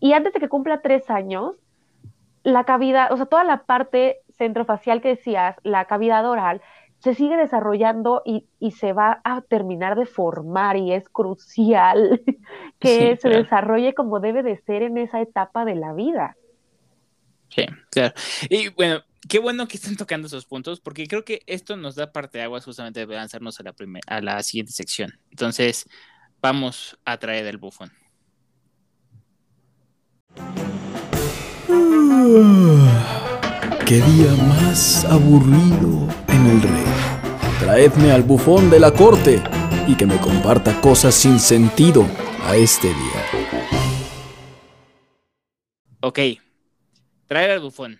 y antes de que cumpla tres años, la cavidad, o sea, toda la parte centrofacial que decías, la cavidad oral, se sigue desarrollando y, se va a terminar de formar y es crucial que se desarrolle como debe de ser en esa etapa de la vida.
Sí, claro. Y bueno, qué bueno que estén tocando esos puntos porque creo que esto nos da parte de aguas justamente de lanzarnos a la, a la siguiente sección. Entonces, vamos a traer el bufón.
Qué día más aburrido el rey. Traedme al bufón de la corte y que me comparta cosas sin sentido a este día.
Ok, traer al bufón.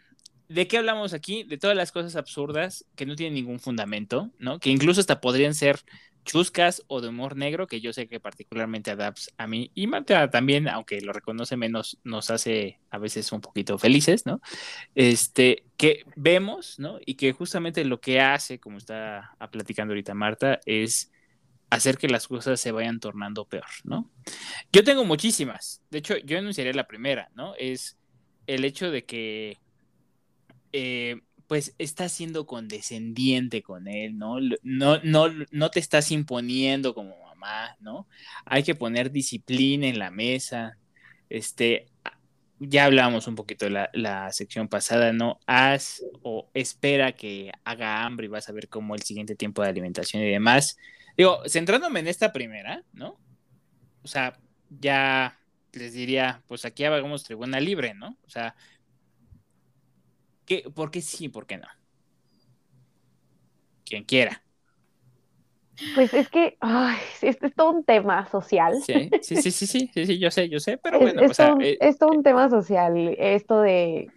¿De qué hablamos aquí? De todas las cosas absurdas que no tienen ningún fundamento, ¿no? Que incluso hasta podrían ser chuscas o de humor negro, que yo sé que particularmente a Dabs a mí y Marta también, aunque lo reconoce menos, nos hace a veces un poquito felices, ¿no? Este, que vemos, ¿no? Y que justamente lo que hace, como está platicando ahorita Marta, es hacer que las cosas se vayan tornando peor, ¿no? Yo tengo muchísimas, de hecho, yo enunciaría la primera, ¿no? Es el hecho de que eh, pues estás siendo condescendiente con él, ¿no? No, no, no te estás imponiendo como mamá, ¿no? Hay que poner disciplina en la mesa. Este, ya hablábamos un poquito la, la sección pasada, ¿no? Haz o espera que haga hambre y vas a ver cómo el siguiente tiempo de alimentación y demás. Digo, centrándome en esta primera, ¿no? O sea, ya les diría, pues aquí hagamos tribuna libre, ¿no? O sea, ¿Por qué sí, por qué no? Quien quiera.
Pues es que ay, este es todo un tema social.
Sí, sí, sí, sí, sí, yo sé, yo sé, pero bueno.
Es, todo, eh, es todo un tema social, esto de,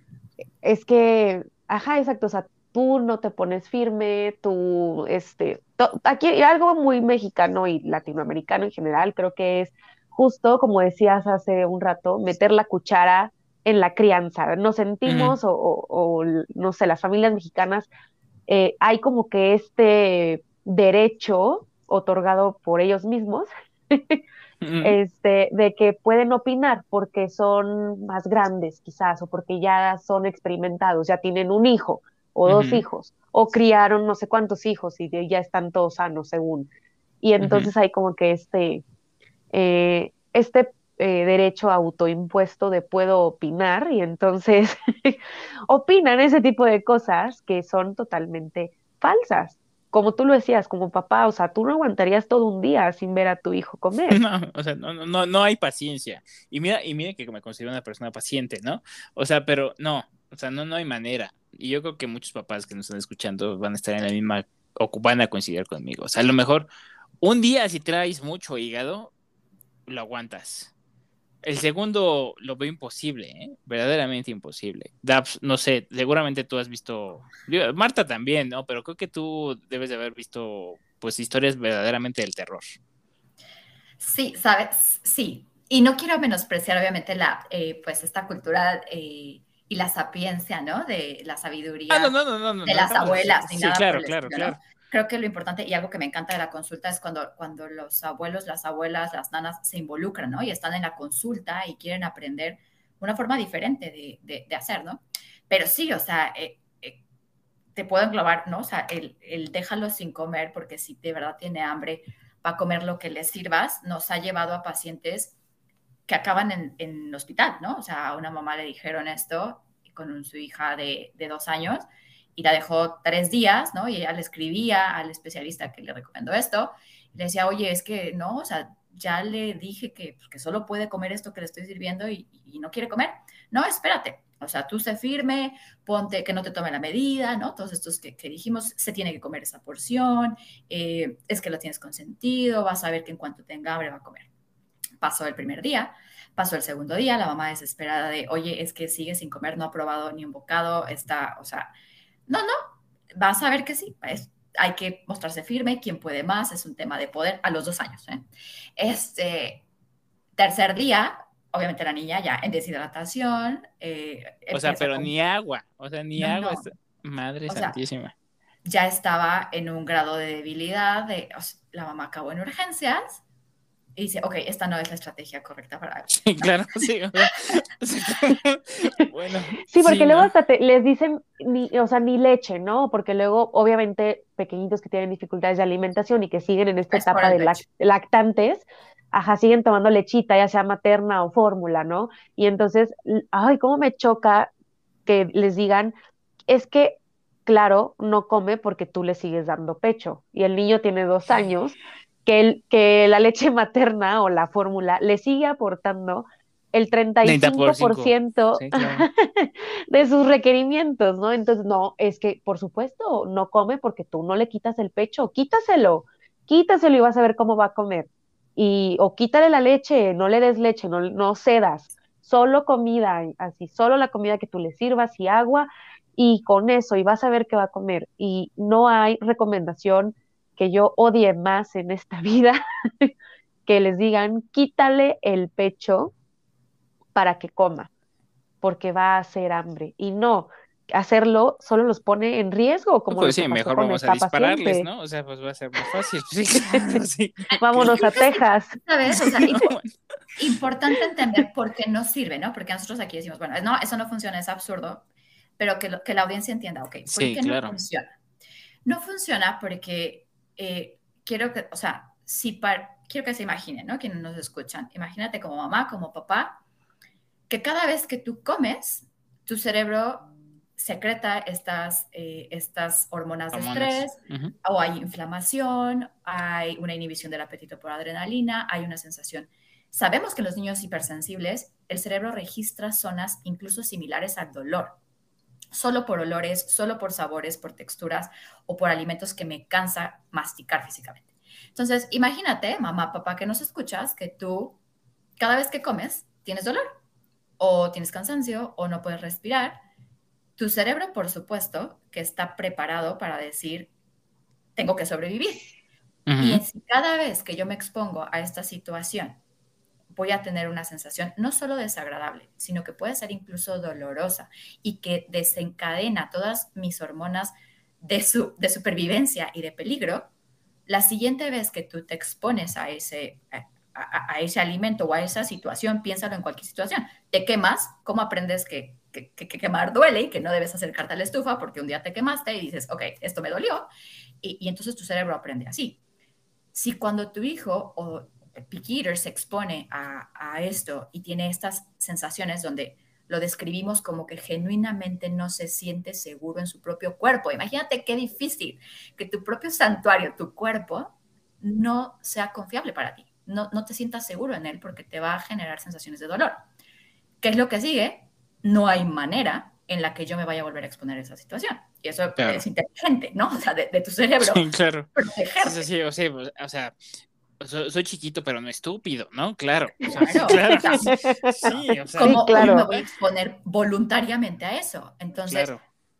es que, ajá, exacto, o sea, tú no te pones firme, tú, este, aquí hay algo muy mexicano y latinoamericano en general, creo que es justo, como decías hace un rato, meter la cuchara en la crianza. Nos sentimos, o, no sé, las familias mexicanas, eh, hay como que este derecho otorgado por ellos mismos, este, de que pueden opinar porque son más grandes quizás, o porque ya son experimentados, ya tienen un hijo o dos hijos, o criaron no sé cuántos hijos y ya están todos sanos según. Y entonces hay como que este, eh, este eh, derecho autoimpuesto de puedo opinar y entonces opinan ese tipo de cosas que son totalmente falsas. Como tú lo decías, como papá, o sea, tú no aguantarías todo un día sin ver a tu hijo comer.
No, o sea, no, no, no hay paciencia. Y mira, y mira que me considero una persona paciente, ¿no? O sea, pero no, o sea, no, no hay manera. Y yo creo que muchos papás que nos están escuchando van a estar en la misma, o van a coincidir conmigo. O sea, a lo mejor un día si traes mucho hígado, lo aguantas. El segundo lo veo imposible, ¿eh? verdaderamente imposible. Dabs, no sé, seguramente tú has visto, Marta también, ¿no? Pero creo que tú debes de haber visto, pues, historias verdaderamente del terror.
Sí, sabes, sí. Y no quiero menospreciar, obviamente, la, eh, pues, esta cultura eh, y la sapiencia, ¿no? De la sabiduría
ah, de
las abuelas.
Sí, claro, claro, claro
creo que lo importante y algo que me encanta de la consulta es cuando, cuando los abuelos, las abuelas, las nanas se involucran, ¿no? Y están en la consulta y quieren aprender una forma diferente de, de, hacer, ¿no? Pero sí, o sea, eh, eh, te puedo englobar, ¿no? O sea, el, el, déjalo sin comer porque si de verdad tiene hambre va a comer lo que le sirvas, nos ha llevado a pacientes que acaban en, en hospital, ¿no? O sea, a una mamá le dijeron esto con su hija de, de dos años y la dejó tres días, ¿no? Y ella le escribía al especialista que le recomendó esto, y le decía, oye, es que no, o sea, ya le dije que, pues, que solo puede comer esto que le estoy sirviendo y, no quiere comer. No, espérate, o sea, tú se firme, ponte que no te tome la medida, ¿no? Todos estos que, dijimos, se tiene que comer esa porción, eh, es que lo tienes consentido, vas a ver que en cuanto tenga hambre va a comer. Pasó el primer día, pasó el segundo día, la mamá desesperada de, oye, es que sigue sin comer, no ha probado ni un bocado, está, o sea, no, no, vas a ver que sí. hay que mostrarse firme, quién puede más, es un tema de poder a los dos años. ¿eh? Este tercer día, obviamente la niña ya en deshidratación.
Eh, o sea, pero ni agua, o sea, ni agua. Madre santísima.
ya estaba en un grado de debilidad, de, la mamá acabó en urgencias, y dice, ok, esta no es la estrategia correcta para...
Sí, claro, sí.
bueno, sí, porque luego hasta les dicen, ni, o sea, ni leche, ¿no? Porque luego, obviamente, pequeñitos que tienen dificultades de alimentación y que siguen en esta etapa de lactantes, ajá, siguen tomando lechita, ya sea materna o fórmula, ¿no? Y entonces, ay, cómo me choca que les digan, es que claro, no come porque tú le sigues dando pecho y el niño tiene dos años que, que la leche materna o la fórmula le sigue aportando el 35% de sus requerimientos, ¿no? Entonces, no, es que, por supuesto, no come porque tú no le quitas el pecho, quítaselo, quítaselo y vas a ver cómo va a comer. Y, o quítale la leche, no le des leche, no, no cedas, solo comida, así, solo la comida que tú le sirvas y agua, y con eso, y vas a ver qué va a comer. Y no hay recomendación que yo odie más en esta vida, que les digan, quítale el pecho para que coma, porque va a hacer hambre. Y no, hacerlo solo los pone en riesgo. Como
pues sí, mejor vamos a dispararles, ¿no? O sea, pues va a ser más fácil. Sí,
Vámonos a Texas.
¿Sabes? O sea, importante entender por qué no sirve, ¿no? Porque nosotros aquí decimos, bueno, no, eso no funciona, es absurdo, pero que, que la audiencia entienda, ok, ¿por qué no funciona? No funciona porque eh, quiero que, o sea, si quiero que se imaginen, ¿no? Quienes nos escuchan, imagínate como mamá, como papá, que cada vez que tú comes, tu cerebro secreta estas, eh, estas hormonas, de estrés, o hay inflamación, hay una inhibición del apetito por adrenalina, hay una sensación. Sabemos que en los niños hipersensibles, el cerebro registra zonas incluso similares al dolor solo por olores, solo por sabores, por texturas o por alimentos que me cansa masticar físicamente. Entonces, imagínate, mamá, papá, que nos escuchas, que tú cada vez que comes tienes dolor o tienes cansancio o no puedes respirar. Tu cerebro, por supuesto, que está preparado para decir, tengo que sobrevivir. Y cada vez que yo me expongo a esta situación voy a tener una sensación no solo desagradable, sino que puede ser incluso dolorosa y que desencadena todas mis hormonas de, su, de supervivencia y de peligro, la siguiente vez que tú te expones a ese, a, ese alimento o a esa situación, piénsalo en cualquier situación, te quemas, ¿cómo aprendes que, que, quemar duele y que no debes acercarte a la estufa porque un día te quemaste y dices, ok, esto me dolió, y, y entonces tu cerebro aprende así. Si cuando tu hijo o Picky Eater se expone a, esto y tiene estas sensaciones donde lo describimos como que genuinamente no se siente seguro en su propio cuerpo. Imagínate qué difícil que tu propio santuario, tu cuerpo, no sea confiable para ti. No, no te sientas seguro en él porque te va a generar sensaciones de dolor. ¿Qué es lo que sigue? No hay manera en la que yo me vaya a volver a exponer a esa situación. Y eso es inteligente, ¿no? O sea, de, tu cerebro.
Sí, claro. Sí, sí, o sea, o sea soy, chiquito, pero no estúpido, ¿no? Claro.
claro. Sí, o sea, ¿Cómo claro. me voy a exponer voluntariamente a eso? Entonces,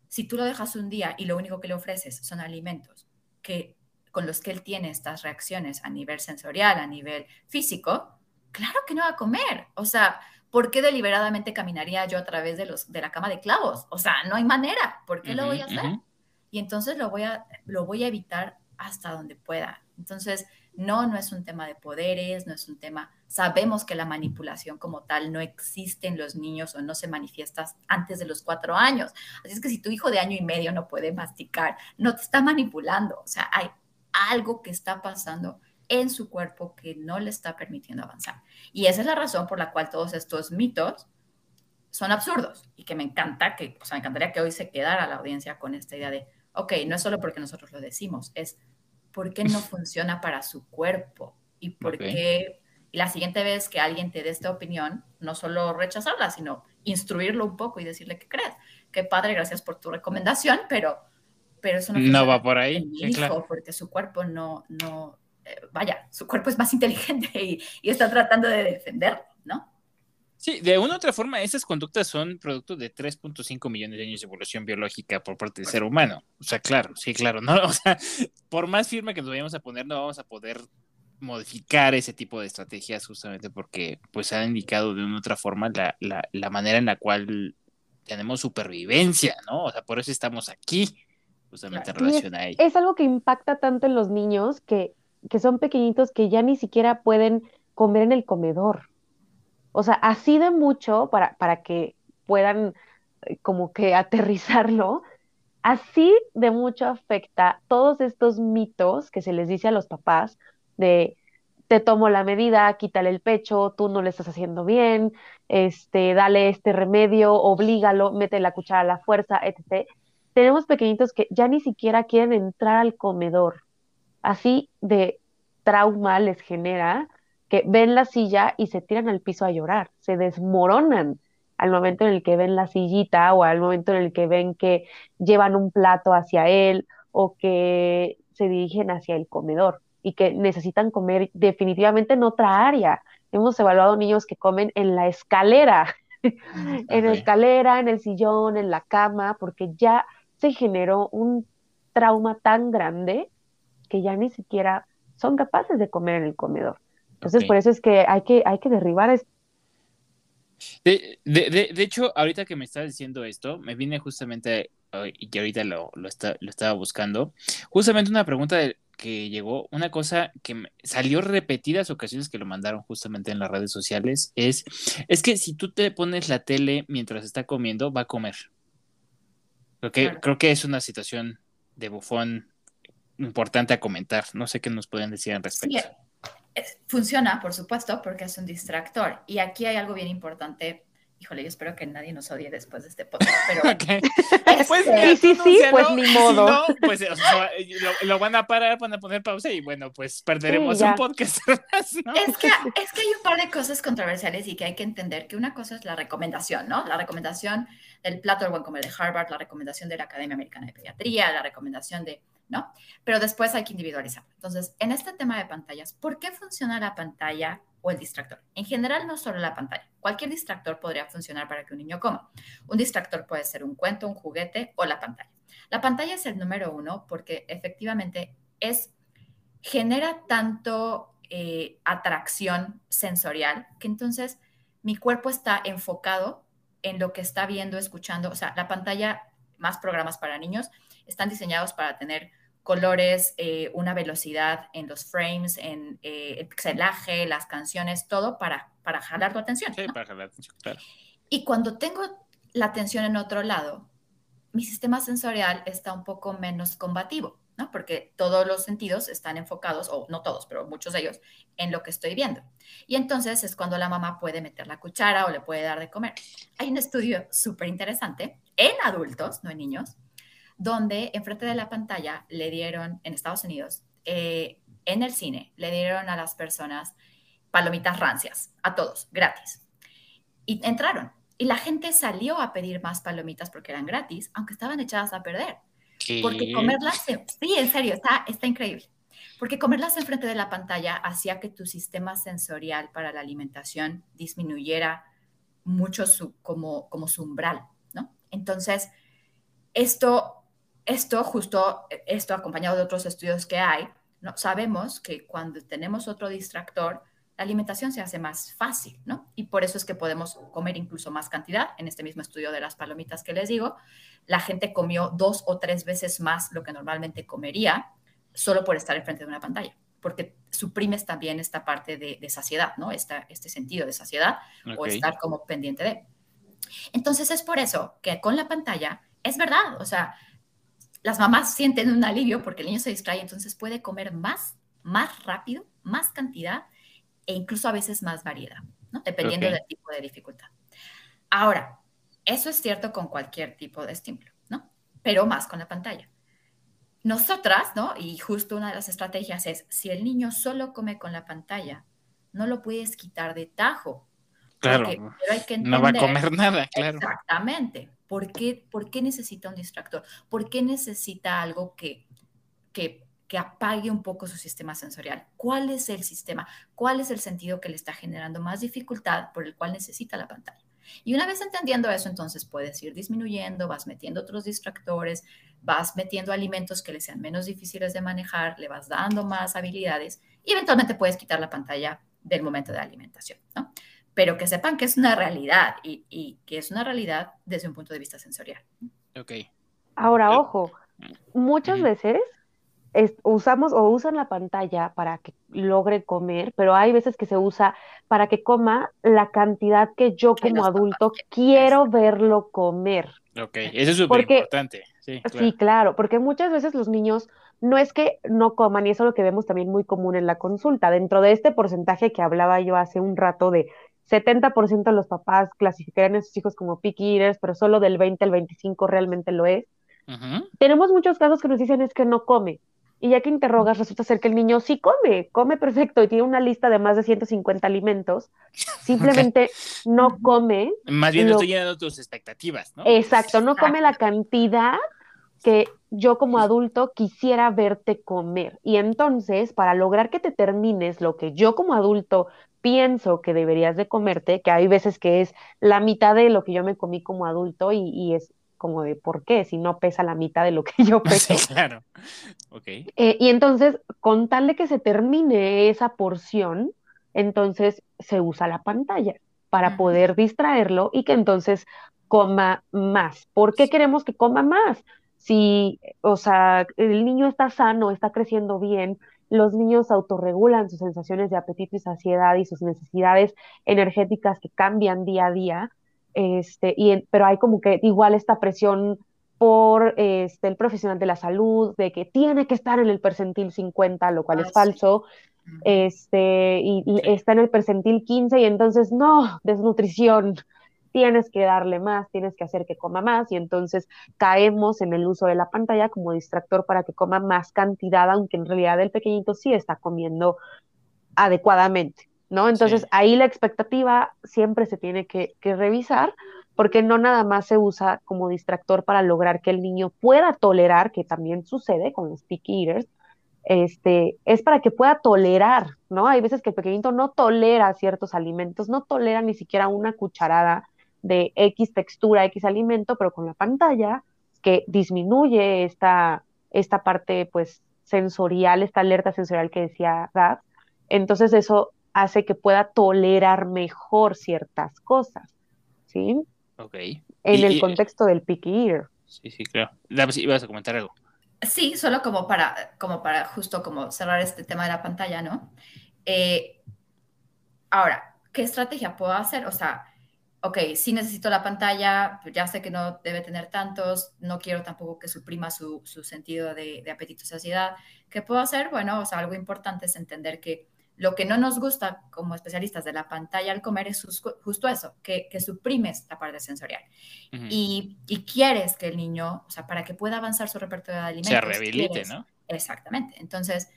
si tú lo dejas un día y lo único que le ofreces son alimentos que, con los que él tiene estas reacciones a nivel sensorial, a nivel físico, claro que no va a comer. O sea, ¿por qué deliberadamente caminaría yo a través de, los, de la cama de clavos? O sea, no hay manera. ¿Por qué lo voy a hacer? Y entonces lo voy, a, lo voy a evitar hasta donde pueda. Entonces, no, no es un tema de poderes, no es un tema, sabemos que la manipulación como tal no existe en los niños o no se manifiesta antes de los cuatro años. Así es que si tu hijo de año y medio no puede masticar, no te está manipulando. O sea, hay algo que está pasando en su cuerpo que no le está permitiendo avanzar. Y esa es la razón por la cual todos estos mitos son absurdos y que me encanta, que, o sea, me encantaría que hoy se quedara la audiencia con esta idea de, ok, no es solo porque nosotros lo decimos, es por qué no funciona para su cuerpo y por qué la siguiente vez que alguien te dé esta opinión, no solo rechazarla, sino instruirlo un poco y decirle qué crees. Qué padre, gracias por tu recomendación, pero, pero eso
no, no va por ahí.
Hijo, Porque su cuerpo no, no, eh, vaya, su cuerpo es más inteligente y, y está tratando de defenderlo, ¿no?
Sí, de una u otra forma, esas conductas son producto de 3.5 millones de años de evolución biológica por parte del ser humano. O sea, claro, sí, claro. ¿no? O sea, por más firme que nos vayamos a poner, no vamos a poder modificar ese tipo de estrategias justamente porque pues han indicado de una u otra forma la, la, la manera en la cual tenemos supervivencia, ¿no? O sea, por eso estamos aquí, justamente en relación a ello.
Es algo que impacta tanto en los niños que, que son pequeñitos que ya ni siquiera pueden comer en el comedor. O sea, así de mucho para, para que puedan eh, como que aterrizarlo, así de mucho afecta todos estos mitos que se les dice a los papás de te tomo la medida, quítale el pecho, tú no le estás haciendo bien, este, dale este remedio, oblígalo, mete la cuchara a la fuerza, etc. Tenemos pequeñitos que ya ni siquiera quieren entrar al comedor. Así de trauma les genera que ven la silla y se tiran al piso a llorar, se desmoronan al momento en el que ven la sillita o al momento en el que ven que llevan un plato hacia él o que se dirigen hacia el comedor y que necesitan comer definitivamente en otra área. Hemos evaluado niños que comen en la escalera, en la escalera, en el sillón, en la cama, porque ya se generó un trauma tan grande que ya ni siquiera son capaces de comer en el comedor. Entonces, por eso es que hay que, hay que derribar esto.
De, de, de, hecho, ahorita que me estás diciendo esto, me viene justamente, y que ahorita lo, lo, lo estaba buscando, justamente una pregunta que llegó, una cosa que salió repetidas ocasiones que lo mandaron justamente en las redes sociales, es, es que si tú te pones la tele mientras está comiendo, va a comer. Creo que, creo que es una situación de bufón importante a comentar. No sé qué nos pueden decir al respecto
funciona, por supuesto, porque es un distractor. Y aquí hay algo bien importante. Híjole, yo espero que nadie nos odie después de este podcast, pero...
pues, sí, sí, sí, pues ni modo.
pues lo, van a parar, van a poner pausa y bueno, pues perderemos un podcast
Es, que, es que hay un par de cosas controversiales y que hay que entender que una cosa es la recomendación, ¿no? La recomendación del plato del buen comer de Harvard, la recomendación de la Academia Americana de Pediatría, la recomendación de ¿no? Pero después hay que individualizar. Entonces, en este tema de pantallas, ¿por qué funciona la pantalla o el distractor? En general, no solo la pantalla. Cualquier distractor podría funcionar para que un niño coma. Un distractor puede ser un cuento, un juguete o la pantalla. La pantalla es el número uno porque efectivamente es, genera tanto eh, atracción sensorial que entonces mi cuerpo está enfocado en lo que está viendo, escuchando. O sea, la pantalla, más programas para niños, están diseñados para tener colores, eh, una velocidad en los frames, en eh, el pixelaje, las canciones, todo para, para jalar tu atención.
Sí, para jalar atención, claro.
Y cuando tengo la atención en otro lado, mi sistema sensorial está un poco menos combativo. ¿no? Porque todos los sentidos están enfocados, o no todos, pero muchos de ellos, en lo que estoy viendo. Y entonces es cuando la mamá puede meter la cuchara o le puede dar de comer. Hay un estudio súper interesante en adultos, no en niños, donde enfrente de la pantalla le dieron, en Estados Unidos, eh, en el cine, le dieron a las personas palomitas rancias, a todos, gratis. Y entraron. Y la gente salió a pedir más palomitas porque eran gratis, aunque estaban echadas a perder. Porque comerlas, sí, en serio, está, está increíble. Porque comerlas enfrente de la pantalla hacía que tu sistema sensorial para la alimentación disminuyera mucho su, como, como su umbral, ¿no? Entonces, esto, esto justo, esto acompañado de otros estudios que hay, ¿no? sabemos que cuando tenemos otro distractor, la alimentación se hace más fácil, ¿no? Y por eso es que podemos comer incluso más cantidad. En este mismo estudio de las palomitas que les digo, la gente comió dos o tres veces más lo que normalmente comería solo por estar enfrente de una pantalla, porque suprimes también esta parte de, saciedad, ¿no? Esta, este sentido de saciedad o estar como pendiente de. Entonces es por eso que con la pantalla es verdad, o sea, las mamás sienten un alivio porque el niño se distrae, entonces puede comer más, más rápido, más cantidad e incluso a veces más variedad, ¿no? Dependiendo del tipo de dificultad. Ahora, eso es cierto con cualquier tipo de estímulo, ¿no? Pero más con la pantalla. Nosotras, ¿no? Y justo una de las estrategias es, si el niño solo come con la pantalla, no lo puedes quitar de tajo.
Claro, no va a comer nada, claro.
Exactamente. ¿Por qué, ¿Por qué necesita un distractor? ¿Por qué necesita algo que, que que apague un poco su sistema sensorial. ¿Cuál es el sistema? ¿Cuál es el sentido que le está generando más dificultad por el cual necesita la pantalla? Y una vez entendiendo eso, entonces puedes ir disminuyendo, vas metiendo otros distractores, vas metiendo alimentos que le sean menos difíciles de manejar, le vas dando más habilidades y eventualmente puedes quitar la pantalla del momento de alimentación, ¿no? Pero que sepan que es una realidad y, que es una realidad desde un punto de vista sensorial.
Ok.
Ahora, ojo, muchas veces usamos o usan la pantalla para que logre comer, pero hay veces que se usa para que coma la cantidad que yo como adulto quiero verlo comer.
Ok, eso es súper importante. Sí claro.
sí, claro, porque muchas veces los niños no es que no coman, y eso es lo que vemos también muy común en la consulta. Dentro de este porcentaje que hablaba yo hace un rato de 70% de los papás clasificarían a sus hijos como picky eaters, pero solo del 20 al 25 realmente lo es. Tenemos muchos casos que nos dicen es que no come. Y ya que interrogas, resulta ser que el niño sí come, come perfecto y tiene una lista de más de 150 alimentos, simplemente no come.
Más bien no estoy llenando tus expectativas, ¿no?
Exacto, no come la cantidad que yo como adulto quisiera verte comer. Y entonces, para lograr que te termines lo que yo como adulto pienso que deberías de comerte, que hay veces que es la mitad de lo que yo me comí como adulto y, y es como de por qué, si no pesa la mitad de lo que yo peso.
Sí, claro. Ok.
Eh, y entonces, con tal de que se termine esa porción, entonces se usa la pantalla para poder distraerlo y que entonces coma más. ¿Por qué queremos que coma más? Si, o sea, el niño está sano, está creciendo bien, los niños autorregulan sus sensaciones de apetito y saciedad y sus necesidades energéticas que cambian día a día, este, y, pero hay como que igual esta presión por este, el profesional de la salud, de que tiene que estar en el percentil 50, lo cual es falso, este, y está en el percentil 15 y entonces no, desnutrición, tienes que darle más, tienes que hacer que coma más y entonces caemos en el uso de la pantalla como distractor para que coma más cantidad, aunque en realidad el pequeñito sí está comiendo adecuadamente. ¿no? Entonces ahí la expectativa siempre se tiene que, revisar porque no nada más se usa como distractor para lograr que el niño pueda tolerar, que también sucede con los picky eaters, este, es para que pueda tolerar, ¿no? Hay veces que el pequeñito no tolera ciertos alimentos, no tolera ni siquiera una cucharada de X textura, X alimento, pero con la pantalla que disminuye esta, esta parte, pues, sensorial, esta alerta sensorial que decía Rad, entonces eso hace que pueda tolerar mejor ciertas cosas, ¿sí?
Ok.
En el contexto del picky eater.
Sí, sí, claro. Ibas a comentar algo.
Sí, solo como para, como para justo como cerrar este tema de la pantalla, ¿no? Eh, ahora, ¿qué estrategia puedo hacer? O sea, ok, sí necesito la pantalla, ya sé que no debe tener tantos, no quiero tampoco que suprima su, su sentido de, de apetito y saciedad. ¿Qué puedo hacer? Bueno, o sea, algo importante es entender que lo que no nos gusta como especialistas de la pantalla al comer es justo eso, que, que suprimes la parte sensorial. y, y, quieres que el niño, o sea, para que pueda avanzar su repertorio de alimentos.
Se rehabilite, ¿no?
Exactamente. Entonces,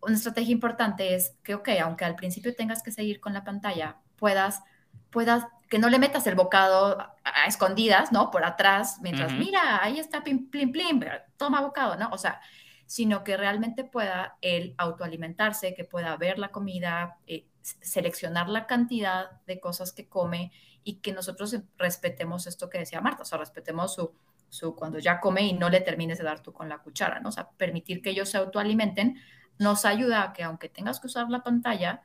una estrategia importante es que, ok, aunque al principio tengas que seguir con la pantalla, puedas, puedas, que no le metas el bocado a, escondidas, ¿no? Por atrás, mientras, mira, ahí está, plim, plim, plim, toma bocado, ¿no? O sea, sino que realmente pueda él autoalimentarse, que pueda ver la comida, eh, seleccionar la cantidad de cosas que come y que nosotros respetemos esto que decía Marta, o sea, respetemos su, su cuando ya come y no le termines de dar tú con la cuchara, ¿no? O sea, permitir que ellos se autoalimenten nos ayuda a que aunque tengas que usar la pantalla,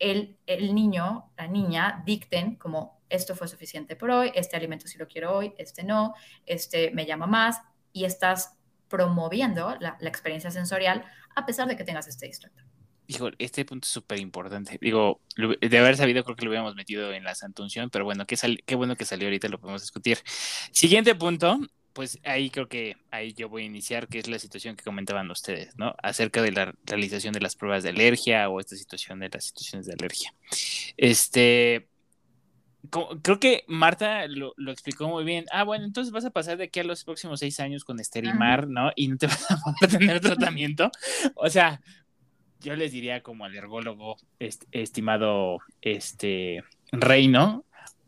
el, el niño, la niña dicten como esto fue suficiente por hoy, este alimento sí lo quiero hoy, este no, este me llama más y estás promoviendo la, experiencia sensorial a pesar de que tengas este distractor.
Dijo, este punto es súper importante. Digo, de haber sabido, creo que lo hubiéramos metido en la santunción, pero bueno, qué, qué bueno que salió ahorita, lo podemos discutir. Siguiente punto, pues ahí creo que ahí yo voy a iniciar, que es la situación que comentaban ustedes, ¿no? Acerca de la realización de las pruebas de alergia o esta situación de las situaciones de alergia. Este, creo que Marta lo, explicó muy bien. Ah, bueno, entonces vas a pasar de aquí a los próximos seis años con Esterimar, ¿no? Y no te vas a poder tener tratamiento. O sea, yo les diría como alergólogo, estimado este Reino,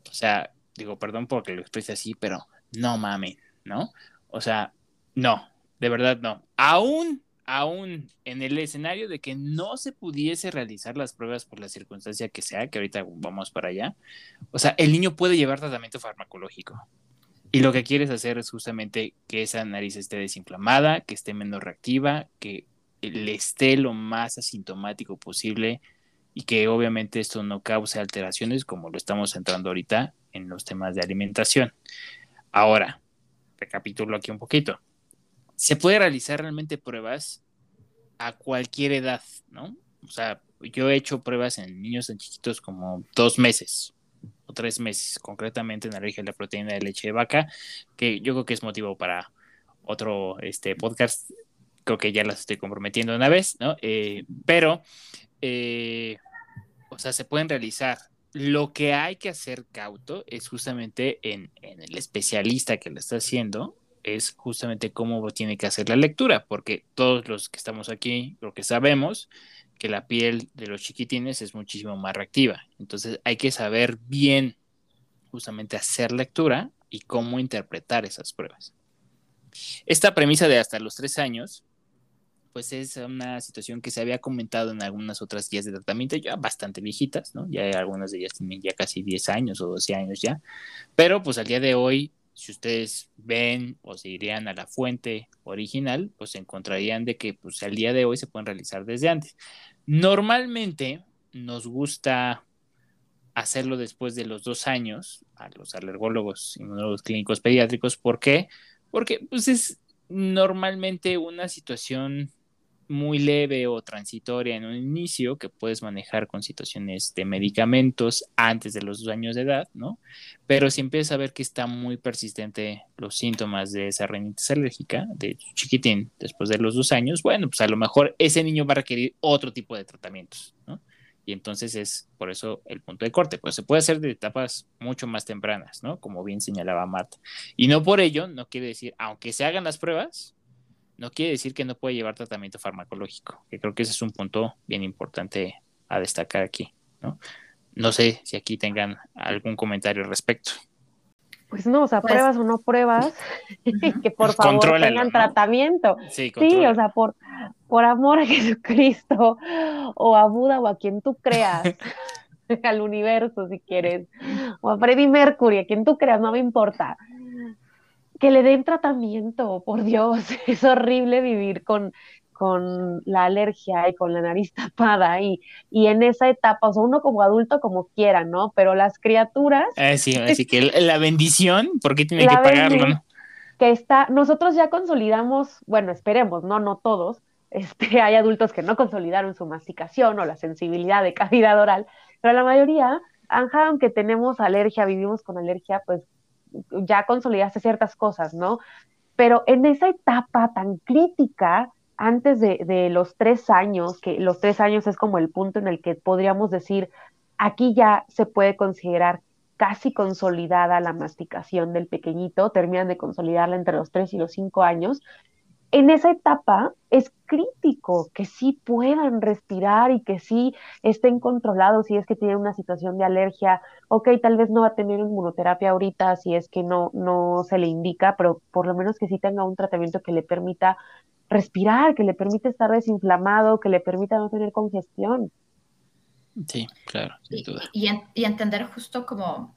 o sea, digo, perdón porque lo exprese así, pero no mamen, ¿no? O sea, no, de verdad no. Aún aún en el escenario de que no se pudiese realizar las pruebas por la circunstancia que sea, que ahorita vamos para allá, o sea, el niño puede llevar tratamiento farmacológico. Y lo que quieres hacer es justamente que esa nariz esté desinflamada, que esté menos reactiva, que le esté lo más asintomático posible y que obviamente esto no cause alteraciones como lo estamos centrando ahorita en los temas de alimentación. Ahora, recapitulo aquí un poquito se puede realizar realmente pruebas a cualquier edad, ¿no? O sea, yo he hecho pruebas en niños tan chiquitos como dos meses o tres meses, concretamente en alergia a la proteína de leche de vaca, que yo creo que es motivo para otro este, podcast. Creo que ya las estoy comprometiendo una vez, ¿no? Eh, pero, eh, o sea, se pueden realizar. Lo que hay que hacer cauto es justamente en, en el especialista que lo está haciendo, es justamente cómo tiene que hacer la lectura, porque todos los que estamos aquí, lo que sabemos, que la piel de los chiquitines es muchísimo más reactiva. Entonces hay que saber bien justamente hacer lectura y cómo interpretar esas pruebas. Esta premisa de hasta los tres años, pues es una situación que se había comentado en algunas otras guías de tratamiento, ya bastante viejitas, ¿no? Ya algunas de ellas tienen ya casi 10 años o 12 años ya, pero pues al día de hoy si ustedes ven o se irían a la fuente original, pues encontrarían de que pues al día de hoy se pueden realizar desde antes. Normalmente nos gusta hacerlo después de los dos años a los alergólogos inmunólogos clínicos pediátricos. ¿Por qué? Porque pues es normalmente una situación muy leve o transitoria en un inicio que puedes manejar con situaciones de medicamentos antes de los dos años de edad, ¿no? Pero si empiezas a ver que está muy persistente los síntomas de esa rinitis alérgica de chiquitín después de los dos años, bueno, pues a lo mejor ese niño va a requerir otro tipo de tratamientos, ¿no? Y entonces es por eso el punto de corte, pues se puede hacer de etapas mucho más tempranas, ¿no? Como bien señalaba Marta. Y no por ello, no quiere decir, aunque se hagan las pruebas, no quiere decir que no puede llevar tratamiento farmacológico, que creo que ese es un punto bien importante a destacar aquí, ¿no? No sé si aquí tengan algún comentario al respecto.
Pues no, o sea, pues pruebas o no pruebas, que por favor tengan tratamiento. Sí, o sea, por, por amor a Jesucristo, o a Buda, o a quien tú creas, al universo si quieres, o a Freddie Mercury, a quien tú creas, no me importa que le den tratamiento, por Dios, es horrible vivir con, con la alergia y con la nariz tapada y, y en esa etapa, o sea, uno como adulto como quiera, ¿no? Pero las criaturas...
Eh, sí, así que la bendición, ¿por qué tiene que pagarlo?
Que está, nosotros ya consolidamos, bueno, esperemos, no, no todos, este, hay adultos que no consolidaron su masticación o la sensibilidad de cavidad oral, pero la mayoría Anja, aunque tenemos alergia, vivimos con alergia, pues ya consolidaste ciertas cosas, ¿no? Pero en esa etapa tan crítica, antes de, de, los tres años, que los tres años es como el punto en el que podríamos decir, aquí ya se puede considerar casi consolidada la masticación del pequeñito, terminan de consolidarla entre los tres y los cinco años, en esa etapa es crítico que sí puedan respirar y que sí estén controlados si es que tienen una situación de alergia. Ok, tal vez no va a tener inmunoterapia ahorita si es que no, no se le indica, pero por lo menos que sí tenga un tratamiento que le permita respirar, que le permita estar desinflamado, que le permita no tener congestión.
Sí, claro, sin duda.
Y, y, entender justo como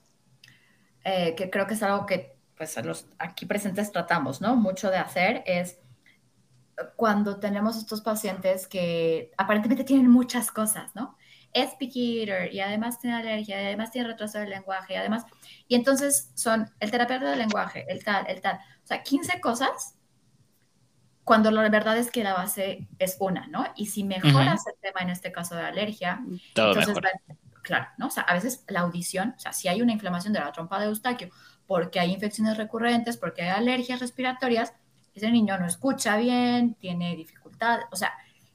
eh, que creo que es algo que pues los aquí presentes tratamos, ¿no? Mucho de hacer es cuando tenemos estos pacientes que aparentemente tienen muchas cosas, ¿no? Es picky eater y además tiene alergia y además tiene retraso del lenguaje y además, y entonces son el terapeuta del lenguaje, el tal, el tal, o sea, 15 cosas cuando la verdad es que la base es una, ¿no? Y si mejoras el tema en este caso de alergia, entonces, claro, ¿no? O sea, a veces la audición, o sea, si hay una inflamación de la trompa de Eustaquio porque hay infecciones recurrentes, porque hay alergias respiratorias, ese niño no escucha bien, tiene dificultad, o sea,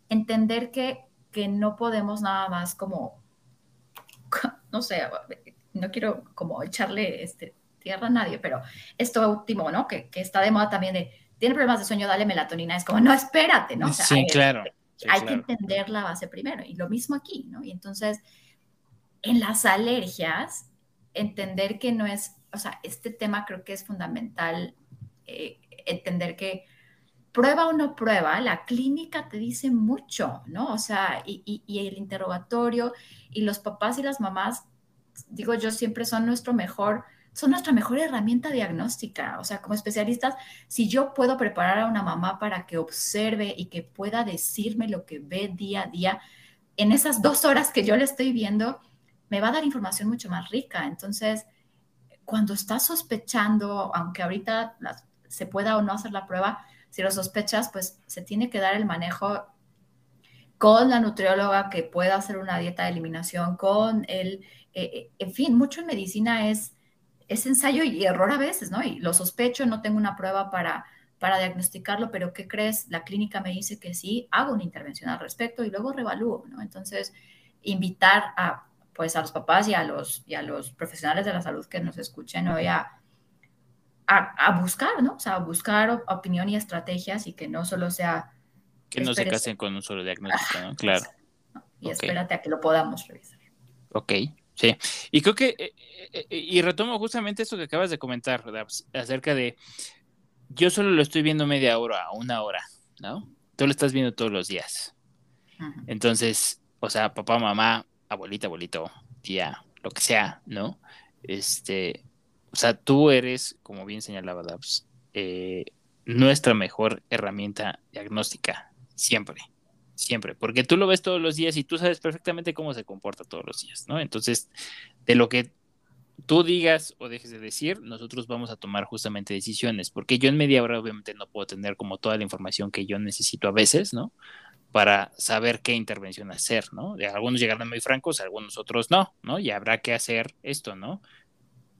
entender que, que no podemos nada más como, no sé, no quiero como echarle este, tierra a nadie, pero esto último, ¿no? Que, que, está de moda también de, tiene problemas de sueño, dale melatonina, es como, no, espérate, ¿no?
sí, claro.
hay que entender la base primero, y lo mismo aquí, ¿no? Y entonces, en las alergias, entender que no es, o sea, este tema creo que es fundamental eh, entender que prueba o no prueba, la clínica te dice mucho, ¿no? O sea, y, el interrogatorio y los papás y las mamás, digo yo, siempre son nuestro mejor, son nuestra mejor herramienta diagnóstica. O sea, como especialistas, si yo puedo preparar a una mamá para que observe y que pueda decirme lo que ve día a día, en esas dos horas que yo le estoy viendo, me va a dar información mucho más rica. Entonces, cuando estás sospechando, aunque ahorita las se pueda o no hacer la prueba, si lo sospechas, pues se tiene que dar el manejo con la nutrióloga que pueda hacer una dieta de eliminación, con el, eh, eh, en fin, mucho en medicina es, es ensayo y error a veces, ¿no? Y lo sospecho, no tengo una prueba para, para diagnosticarlo, pero ¿qué crees? La clínica me dice que sí, hago una intervención al respecto y luego revalúo, ¿no? Entonces, invitar a, pues, a los papás y a los, y a los profesionales de la salud que nos escuchen hoy a, a, buscar, ¿no? O sea, a buscar opinión y estrategias y que no solo sea...
Que no se casen con un solo diagnóstico, ¿no? Claro.
Y espérate a que lo podamos revisar.
Ok, sí. Y creo que, eh, eh, eh, y retomo justamente eso que acabas de comentar, pues, acerca de, yo solo lo estoy viendo media hora, una hora, ¿no? Tú lo estás viendo todos los días. Entonces, o sea, papá, mamá, abuelita, abuelito, tía, lo que sea, ¿no? Este, o sea, tú eres, como bien señalaba Dabs, eh, nuestra mejor herramienta diagnóstica, siempre, siempre, porque tú lo ves todos los días y tú sabes perfectamente cómo se comporta todos los días, ¿no? Entonces, de lo que tú digas o dejes de decir, nosotros vamos a tomar justamente decisiones, porque yo en media hora obviamente no puedo tener como toda la información que yo necesito a veces, ¿no? Para saber qué intervención hacer, ¿no? De algunos llegarán muy francos, algunos otros no, ¿no? Y habrá que hacer esto, ¿no?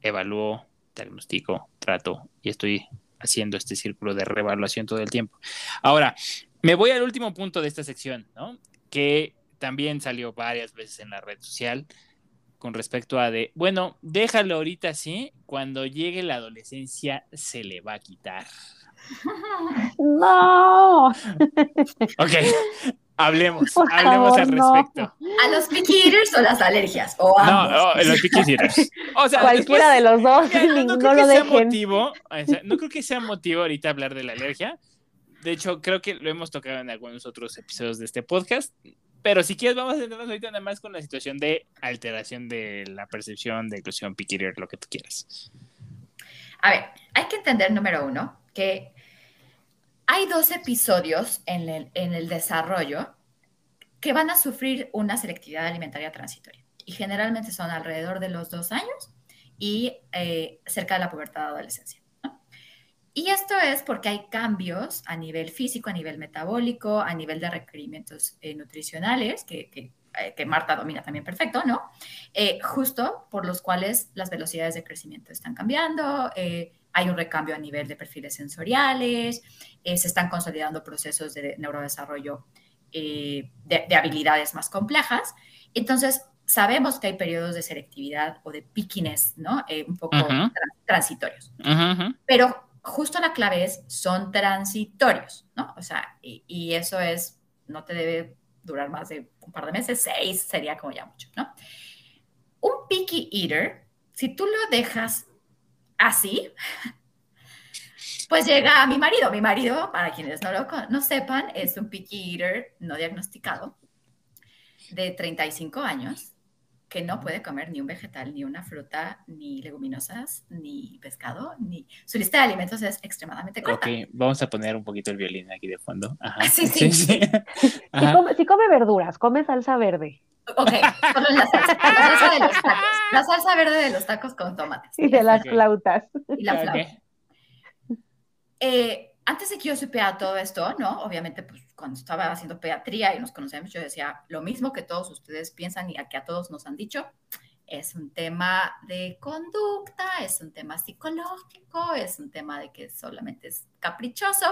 Evalúo, diagnostico, trato y estoy haciendo este círculo de revaluación todo el tiempo. Ahora, me voy al último punto de esta sección, ¿no? Que también salió varias veces en la red social con respecto a de, bueno, déjalo ahorita así, cuando llegue la adolescencia se le va a quitar.
No.
Ok, Hablemos, hablemos al respecto.
¿A los picky eaters o las alergias? O
no, no, los picky eaters.
O sea, Cualquiera de los dos, no, creo que sea
motivo, no creo que sea motivo ahorita hablar de la alergia. De hecho, creo que lo hemos tocado en algunos otros episodios de este podcast. Pero si quieres, vamos a centrarnos ahorita nada más con la situación de alteración de la percepción de inclusión picky eater, lo que tú quieras.
A ver, hay que entender, número uno, que hay dos episodios en el, desarrollo que van a sufrir una selectividad alimentaria transitoria y generalmente son alrededor de los dos años y eh, cerca de la pubertad de adolescencia. Y esto es porque hay cambios a nivel físico, a nivel metabólico, a nivel de requerimientos eh, nutricionales que, eh, que Marta domina también perfecto, ¿no? Eh, justo por los cuales las velocidades de crecimiento están cambiando, hay un recambio a nivel de perfiles sensoriales, se están consolidando procesos de neurodesarrollo de, de, habilidades más complejas. Entonces, sabemos que hay periodos de selectividad o de pickiness, ¿no? un poco transitorios. Pero justo la clave es, son transitorios, ¿no? O sea, y, eso es, no te debe durar más de un par de meses, seis sería como ya mucho, ¿no? Un picky eater, si tú lo dejas así, pues llega a mi marido. Mi marido, para quienes no lo no sepan, es un picky eater no diagnosticado de 35 años que no puede comer ni un vegetal, ni una fruta, ni leguminosas, ni pescado, ni... Su lista de alimentos es extremadamente corta.
Ok, vamos a poner un poquito el violín aquí de fondo.
Ajá. Sí, sí.
Si, come, verduras, come salsa verde.
Ok, solo la salsa, la salsa de los tacos. La salsa verde de los tacos con tomates.
Y de las flautas.
Y la flauta. Eh, antes de que yo supiera todo esto, ¿no? Obviamente, pues cuando estaba haciendo pediatría y nos conocemos, yo decía lo mismo que todos ustedes piensan y a que a todos nos han dicho. Es un tema de conducta, es un tema psicológico, es un tema de que solamente es caprichoso.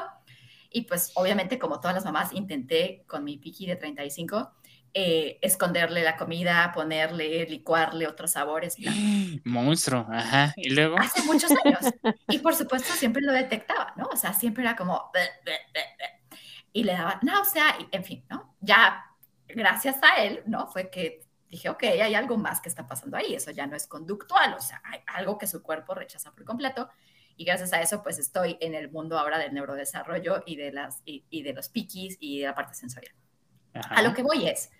Y pues obviamente, como todas las mamás, intenté con mi piqui de 35 eh, esconderle la comida, ponerle, licuarle otros sabores.
Monstruo, ajá. Y luego.
Hace muchos años. Y por supuesto siempre lo detectaba, ¿no? O sea, siempre era como. Y le daba náusea, y, en fin, ¿no? Ya gracias a él, ¿no? Fue que dije, ok, hay algo más que está pasando ahí. Eso ya no es conductual, o sea, hay algo que su cuerpo rechaza por completo. Y gracias a eso, pues estoy en el mundo ahora del neurodesarrollo y de, las, y, de los piquis y de la parte sensorial. A lo que voy es,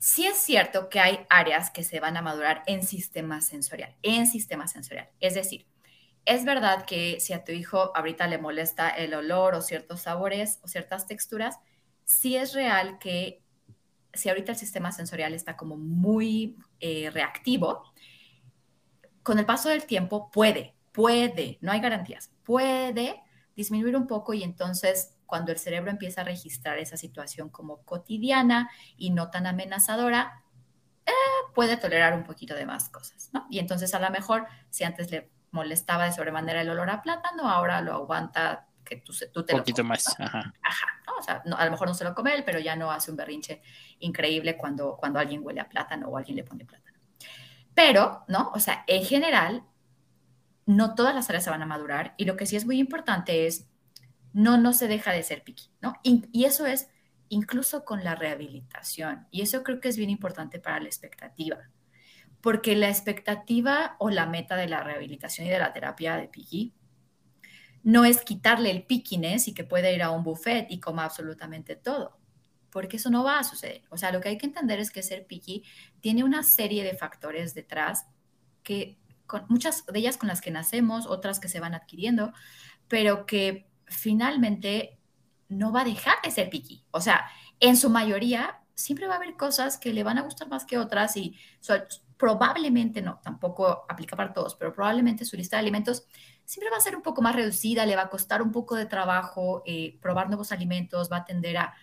sí es cierto que hay áreas que se van a madurar en sistema sensorial, en sistema sensorial. Es decir, es verdad que si a tu hijo ahorita le molesta el olor o ciertos sabores o ciertas texturas, sí es real que si ahorita el sistema sensorial está como muy eh, reactivo, con el paso del tiempo puede, puede, no hay garantías, puede disminuir un poco y entonces cuando el cerebro empieza a registrar esa situación como cotidiana y no tan amenazadora, eh, puede tolerar un poquito de más cosas, ¿no? Y entonces a lo mejor, si antes le molestaba de sobremanera el olor a plátano, ahora lo aguanta que tú, tú te
un poquito más,
ajá. Ajá, O sea, a lo mejor no se lo come él, pero ya no hace un berrinche increíble cuando, cuando alguien huele a plátano o alguien le pone plátano. Pero, ¿no? O sea, en general, no todas las áreas se van a madurar y lo que sí es muy importante es no, no se deja de ser piqui, ¿no? Y, eso es incluso con la rehabilitación. Y eso creo que es bien importante para la expectativa, porque la expectativa o la meta de la rehabilitación y de la terapia de piqui no es quitarle el piquines y que pueda ir a un buffet y coma absolutamente todo, porque eso no va a suceder. O sea, lo que hay que entender es que ser piqui tiene una serie de factores detrás que con muchas de ellas con las que nacemos, otras que se van adquiriendo, pero que finalmente no va a dejar de ser piqui. O sea, en su mayoría siempre va a haber cosas que le van a gustar más que otras y probablemente no, tampoco aplica para todos, pero probablemente su lista de alimentos siempre va a ser un poco más reducida, le va a costar un poco de trabajo eh, probar nuevos alimentos, va a tender a,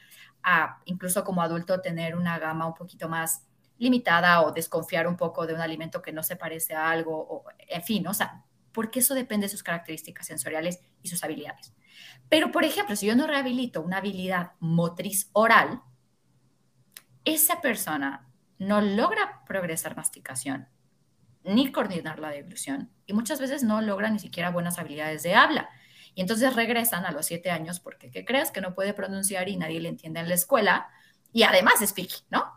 a, incluso como adulto, tener una gama un poquito más limitada o desconfiar un poco de un alimento que no se parece a algo, o, en fin, o sea, porque eso depende de sus características sensoriales y sus habilidades. Pero, por ejemplo, si yo no rehabilito una habilidad motriz oral, esa persona no logra progresar masticación ni coordinar la deglución y muchas veces no logra ni siquiera buenas habilidades de habla. Y entonces regresan a los siete años porque, ¿qué crees? Que no puede pronunciar y nadie le entiende en la escuela y además es piqui, ¿no?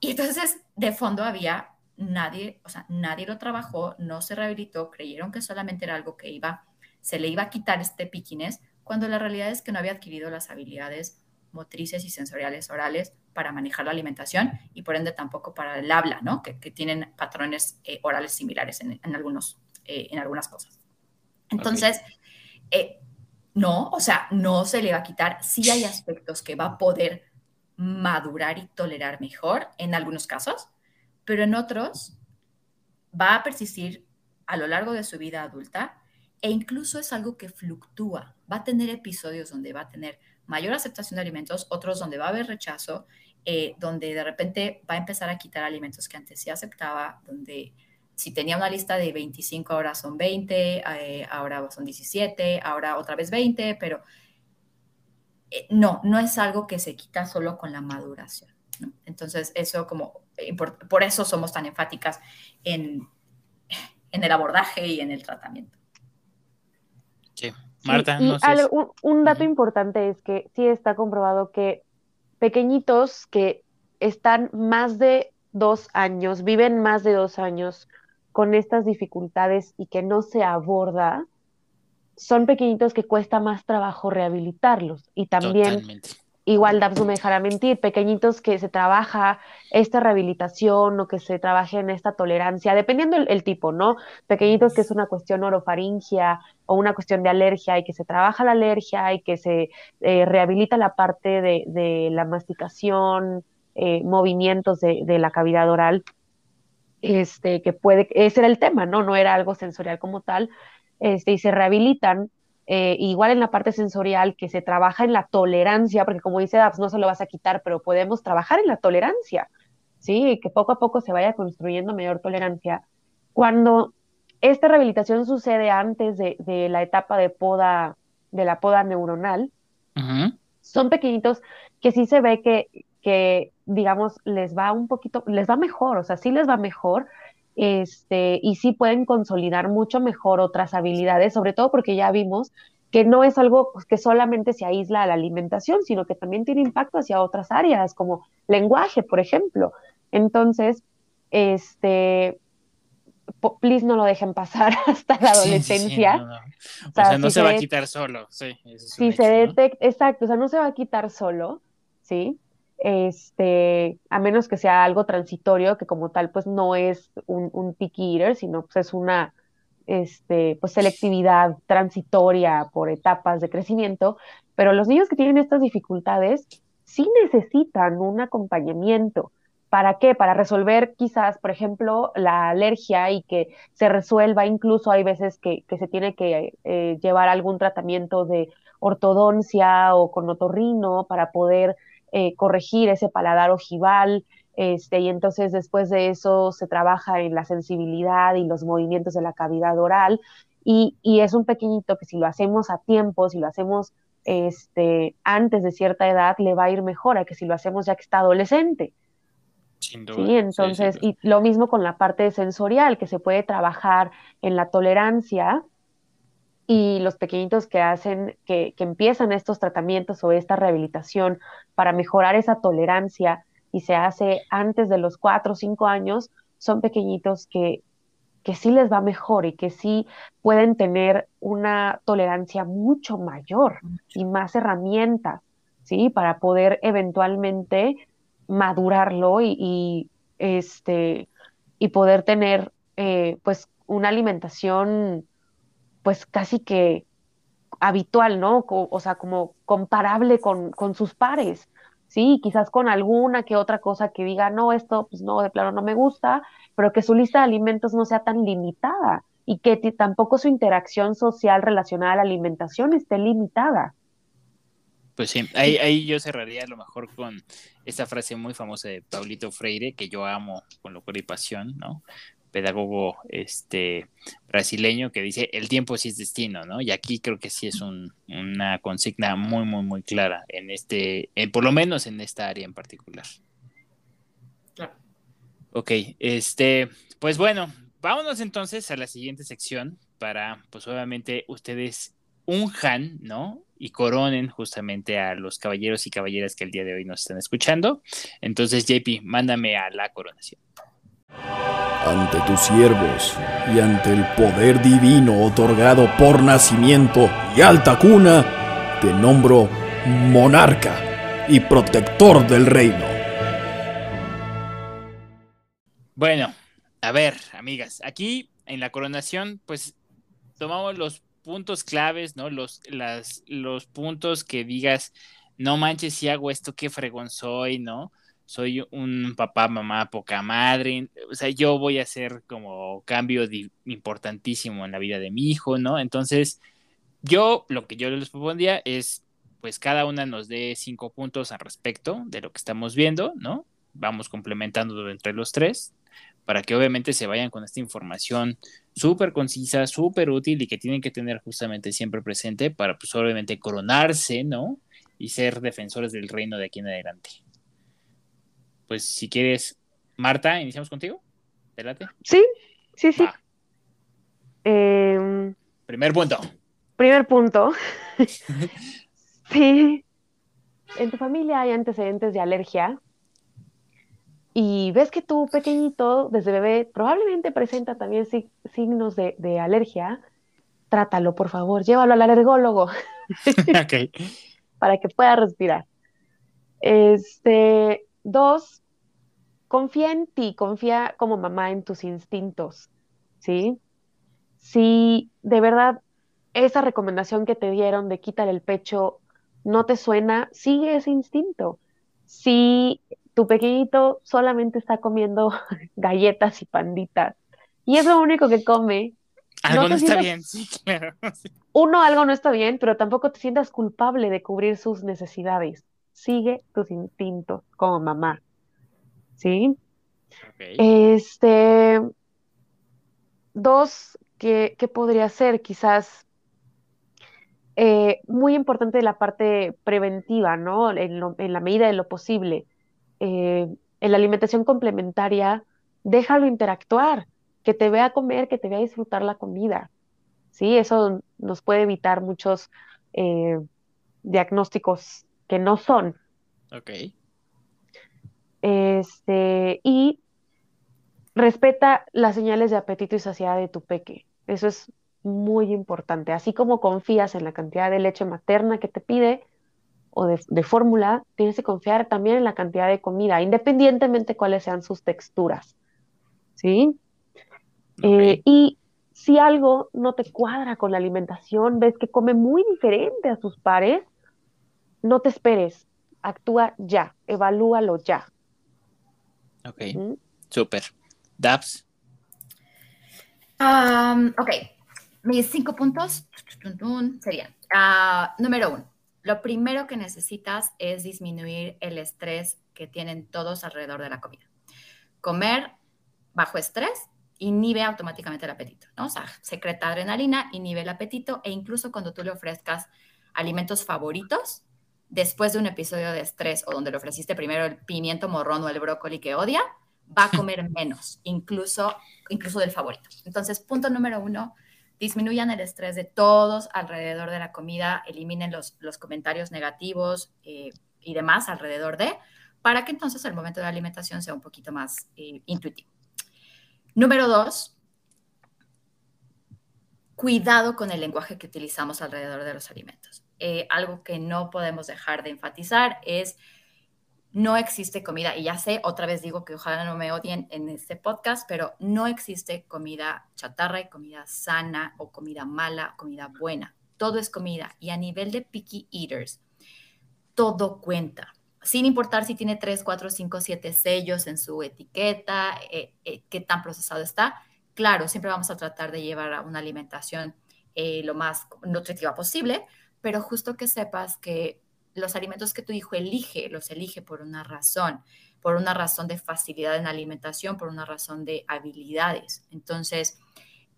Y entonces de fondo había nadie, o sea, nadie lo trabajó, no se rehabilitó, creyeron que solamente era algo que iba, se le iba a quitar este piquines cuando la realidad es que no había adquirido las habilidades motrices y sensoriales orales para manejar la alimentación y por ende tampoco para el habla, ¿no? Que, tienen patrones eh, orales similares en, algunos, eh, en algunas cosas. Entonces, eh, no, o sea, no se le va a quitar. Sí hay aspectos que va a poder madurar y tolerar mejor en algunos casos, pero en otros va a persistir a lo largo de su vida adulta e incluso es algo que fluctúa va a tener episodios donde va a tener mayor aceptación de alimentos, otros donde va a haber rechazo, eh, donde de repente va a empezar a quitar alimentos que antes sí aceptaba, donde si tenía una lista de 25, ahora son 20, eh, ahora son 17, ahora otra vez 20, pero eh, no, no es algo que se quita solo con la maduración. Entonces, eso como, por, eso somos tan enfáticas en, en el abordaje y en el tratamiento.
Sí, Marta.
un, dato importante es que sí está comprobado que pequeñitos que están más de dos años, viven más de dos años con estas dificultades y que no se aborda, son pequeñitos que cuesta más trabajo rehabilitarlos. Y también, igual no me dejará mentir, pequeñitos que se trabaja esta rehabilitación o que se trabaje en esta tolerancia, dependiendo el, tipo, ¿no? Pequeñitos que es una cuestión orofaringia o una cuestión de alergia y que se trabaja la alergia y que se eh, rehabilita la parte de, la masticación, eh, movimientos de, de la cavidad oral este, que puede, ese era el tema, ¿no? No era algo sensorial como tal, este, y se rehabilitan, eh, igual en la parte sensorial, que se trabaja en la tolerancia, porque como dice Dabs, no se lo vas a quitar, pero podemos trabajar en la tolerancia, ¿sí? que poco a poco se vaya construyendo mayor tolerancia. Cuando esta rehabilitación sucede antes de, de la etapa de poda, de la poda neuronal, son pequeñitos que sí se ve que, que, digamos, les va un poquito, les va mejor, o sea, sí les va mejor, este, y sí pueden consolidar mucho mejor otras habilidades, sobre todo porque ya vimos que no es algo que solamente se aísla a la alimentación, sino que también tiene impacto hacia otras áreas, como lenguaje, por ejemplo. Entonces, este, please no lo dejen pasar hasta la adolescencia.
O sea, no se, va a quitar solo, sí.
si se detecta, exacto, o sea, no se va a quitar solo, ¿sí? Este, a menos que sea algo transitorio, que como tal, pues no es un, un picky eater, sino pues es una este, pues selectividad transitoria por etapas de crecimiento, pero los niños que tienen estas dificultades sí necesitan un acompañamiento. ¿Para qué? Para resolver quizás, por ejemplo, la alergia y que se resuelva, incluso hay veces que, que se tiene que eh, llevar algún tratamiento de ortodoncia o con otorrino para poder eh, corregir ese paladar ojival, este, y entonces después de eso se trabaja en la sensibilidad y los movimientos de la cavidad oral, y, es un pequeñito que si lo hacemos a tiempo, si lo hacemos este, antes de cierta edad, le va a ir mejor a que si lo hacemos ya que está adolescente. Sin duda. Sí, entonces, y lo mismo con la parte sensorial, que se puede trabajar en la tolerancia y los pequeñitos que hacen, que, que, empiezan estos tratamientos o esta rehabilitación para mejorar esa tolerancia y se hace antes de los cuatro o cinco años, son pequeñitos que, que sí les va mejor y que sí pueden tener una tolerancia mucho mayor y más herramientas, ¿sí? Para poder eventualmente madurarlo y, este, y poder tener, eh, pues, una alimentación pues casi que habitual, ¿no? O, sea, como comparable con, con, sus pares, ¿sí? Quizás con alguna que otra cosa que diga, no, esto, pues no, de plano no me gusta, pero que su lista de alimentos no sea tan limitada y que tampoco su interacción social relacionada a la alimentación esté limitada.
Pues sí, ahí, ahí yo cerraría a lo mejor con esta frase muy famosa de Paulito Freire, que yo amo con locura y pasión, ¿no? Pedagogo este, brasileño que dice el tiempo sí es destino, ¿no? Y aquí creo que sí es una consigna muy, muy, muy clara en este, por lo menos en esta área en particular. Claro. Ok, este, pues bueno, vámonos entonces a la siguiente sección para, pues obviamente, ustedes unjan, ¿no? Y coronen justamente a los caballeros y caballeras que el día de hoy nos están escuchando. Entonces, JP, mándame a la coronación
ante tus siervos y ante el poder divino otorgado por nacimiento y alta cuna, te nombro monarca y protector del reino.
Bueno, a ver, amigas, aquí en la coronación, pues tomamos los puntos claves, ¿no? Los, las, los puntos que digas, no manches si hago esto, qué fregón soy, ¿no? Soy un papá, mamá, poca madre, o sea, yo voy a hacer como cambio importantísimo en la vida de mi hijo, ¿no? Entonces, yo lo que yo les propondría es, pues cada una nos dé cinco puntos al respecto de lo que estamos viendo, ¿no? Vamos complementando entre los tres para que obviamente se vayan con esta información súper concisa, súper útil y que tienen que tener justamente siempre presente para pues obviamente coronarse, ¿no? Y ser defensores del reino de aquí en adelante. Pues si quieres, Marta, iniciamos contigo. ¿Te
Sí, sí, sí. Em,
primer punto.
Primer punto. sí. En tu familia hay antecedentes de alergia y ves que tu pequeñito desde bebé probablemente presenta también signos de, alergia, trátalo, por favor, llévalo al alergólogo. Para que pueda respirar. Este, dos, confía en ti, confía como mamá en tus instintos, ¿sí? Si de verdad esa recomendación que te dieron de quitar el pecho no te suena, sigue ese instinto. Si tu pequeñito solamente está comiendo galletas y panditas y es lo único que come.
Algo no, está bien, sí, claro.
Uno, algo no está bien, pero tampoco te sientas culpable de cubrir sus necesidades. Sigue tus instintos como mamá. ¿Sí? Este. Dos, ¿qué, podría ser? Quizás eh, muy importante la parte preventiva, ¿no? En, en, la medida de lo posible. Eh, en la alimentación complementaria, déjalo interactuar, que te vea comer, que te vea disfrutar la comida. ¿sí? Eso nos puede evitar muchos eh, diagnósticos que no son.
Ok.
Este, y respeta las señales de apetito y saciedad de tu peque. Eso es muy importante. Así como confías en la cantidad de leche materna que te pide, o de, fórmula, tienes que confiar también en la cantidad de comida, independientemente cuáles sean sus texturas. ¿Sí? Eh, y si algo no te cuadra con la alimentación, ves que come muy diferente a sus pares, no te esperes, actúa ya, evalúalo ya.
Ok, súper. Dabs.
ok, mis cinco puntos serían, ah, número uno, lo primero que necesitas es disminuir el estrés que tienen todos alrededor de la comida. Comer bajo estrés inhibe automáticamente el apetito, ¿no? O sea, secreta adrenalina, inhibe el apetito e incluso cuando tú le ofrezcas alimentos favoritos, después de un episodio de estrés o donde le ofreciste primero el pimiento morrón o el brócoli que odia, va a comer menos, incluso, incluso del favorito. Entonces, punto número uno, disminuyan el estrés de todos alrededor de la comida, eliminen los, los comentarios negativos eh, y demás alrededor de, para que entonces el momento de la alimentación sea un poquito más eh, intuitivo. Número dos, cuidado con el lenguaje que utilizamos alrededor de los alimentos. Eh, algo que no podemos dejar de enfatizar es no existe comida, y ya sé, otra vez digo que ojalá no me odien en este podcast, pero no existe comida chatarra y comida sana o comida mala, comida buena. Todo es comida. Y a nivel de picky eaters, todo cuenta. Sin importar si tiene 3, 4, 5, 7 sellos en su etiqueta, eh, eh, qué tan procesado está. Claro, siempre vamos a tratar de llevar a una alimentación eh, lo más nutritiva posible, pero justo que sepas que los alimentos que tu hijo elige, los elige por una razón, por una razón de facilidad en alimentación, por una razón de habilidades. Entonces,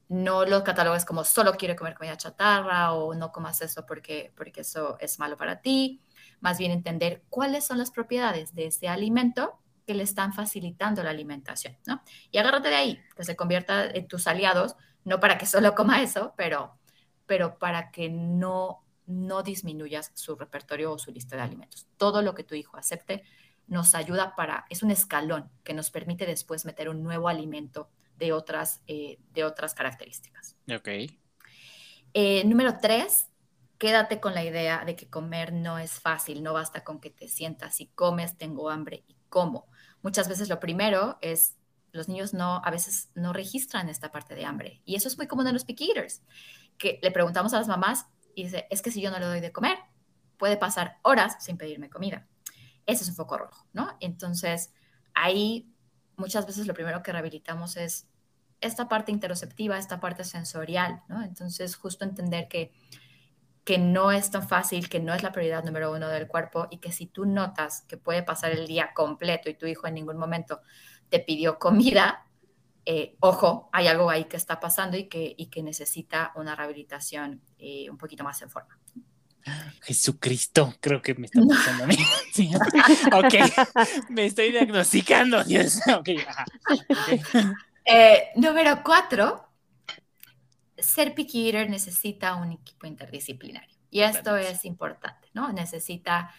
no los catálogos como solo quiere comer comida chatarra o no comas eso porque, porque eso es malo para ti. Más bien entender cuáles son las propiedades de ese alimento que le están facilitando la alimentación, ¿no? Y agárrate de ahí, que se convierta en tus aliados, no para que solo coma eso, pero, pero para que no no disminuyas su repertorio o su lista de alimentos. Todo lo que tu hijo acepte nos ayuda para, es un escalón que nos permite después meter un nuevo alimento de otras, eh, de otras características.
Ok.
Eh, número tres, quédate con la idea de que comer no es fácil, no basta con que te sientas y comes, tengo hambre y como. Muchas veces lo primero es, los niños no, a veces no registran esta parte de hambre y eso es muy común en los picky eaters, que le preguntamos a las mamás, y dice, es que si yo no le doy de comer, puede pasar horas sin pedirme comida. Ese es un foco rojo, ¿no? Entonces, ahí muchas veces lo primero que rehabilitamos es esta parte interoceptiva, esta parte sensorial, ¿no? Entonces, justo entender que que no es tan fácil, que no es la prioridad número uno del cuerpo y que si tú notas que puede pasar el día completo y tu hijo en ningún momento te pidió comida, eh, ojo, hay algo ahí que está pasando y que, y que necesita una rehabilitación eh, un poquito más en forma.
Jesucristo, creo que me está pasando a mí. ok, me estoy diagnosticando. Dios. Okay,
eh, número cuatro, ser picky eater necesita un equipo interdisciplinario. Y esto es importante, ¿no? Necesita,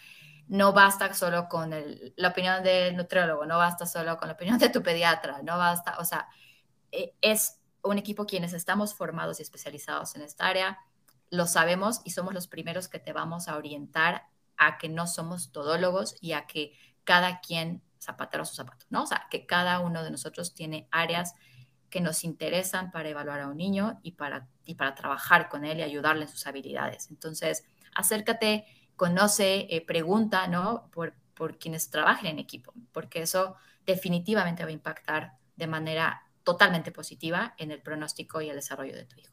no basta solo con la opinión del nutriólogo, no basta solo con la opinión de tu pediatra, no basta, o sea, e, es un equipo quienes estamos formados y especializados en esta área, lo sabemos y somos los primeros que te vamos a orientar a que no somos todólogos y a que cada quien zapatero a su zapato, ¿no? O sea, que cada uno de nosotros tiene áreas que nos interesan para evaluar a un niño y para, y para trabajar con él y ayudarle en sus habilidades. Entonces, acércate, conoce, eh, pregunta, ¿no? Por, por quienes trabajen en equipo, porque eso definitivamente va a impactar de manera totalmente positiva en el pronóstico y el desarrollo de tu hijo.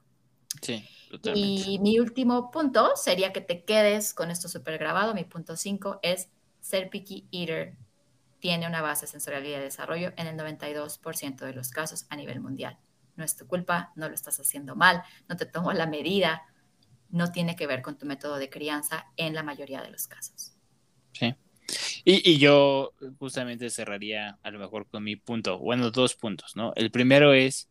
Sí,
totalmente. Y mi último punto sería que te quedes con esto súper grabado. Mi punto 5 es ser picky eater tiene una base sensorial y de desarrollo en el 92% de los casos a nivel mundial. No es tu culpa, no lo estás haciendo mal, no te tomo la medida, no tiene que ver con tu método de crianza en la mayoría de los casos.
Sí. Y, yo justamente cerraría a lo mejor con mi punto, bueno, dos puntos, ¿no? El primero es,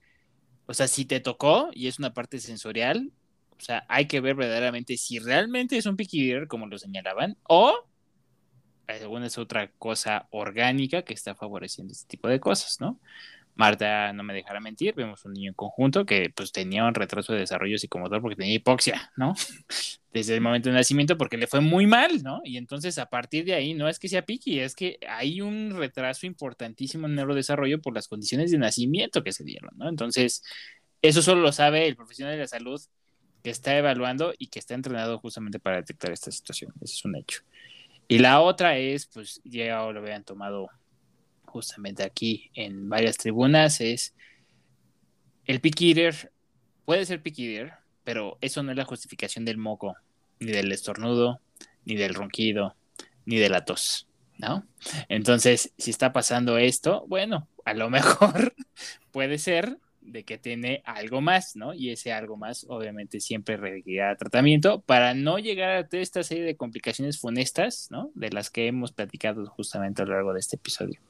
o sea, si te tocó y es una parte sensorial, o sea, hay que ver verdaderamente si realmente es un picky como lo señalaban, o según es otra cosa orgánica que está favoreciendo este tipo de cosas, ¿no? Marta no me dejará mentir, vemos un niño en conjunto que pues tenía un retraso de desarrollo psicomotor porque tenía hipoxia, ¿no? Desde el momento de nacimiento porque le fue muy mal, ¿no? Y entonces a partir de ahí no es que sea piqui, es que hay un retraso importantísimo en el neurodesarrollo por las condiciones de nacimiento que se dieron, ¿no? Entonces, eso solo lo sabe el profesional de la salud que está evaluando y que está entrenado justamente para detectar esta situación. Ese es un hecho. Y la otra es, pues ya lo habían tomado justamente aquí en varias tribunas, es el pick puede ser pick pero eso no es la justificación del moco, ni del estornudo, ni del ronquido, ni de la tos, ¿no? Entonces, si está pasando esto, bueno, a lo mejor puede ser de que tiene algo más, ¿no? Y ese algo más obviamente siempre requerirá tratamiento para no llegar a toda esta serie de complicaciones funestas, ¿no? De las que hemos platicado justamente a lo largo de este episodio.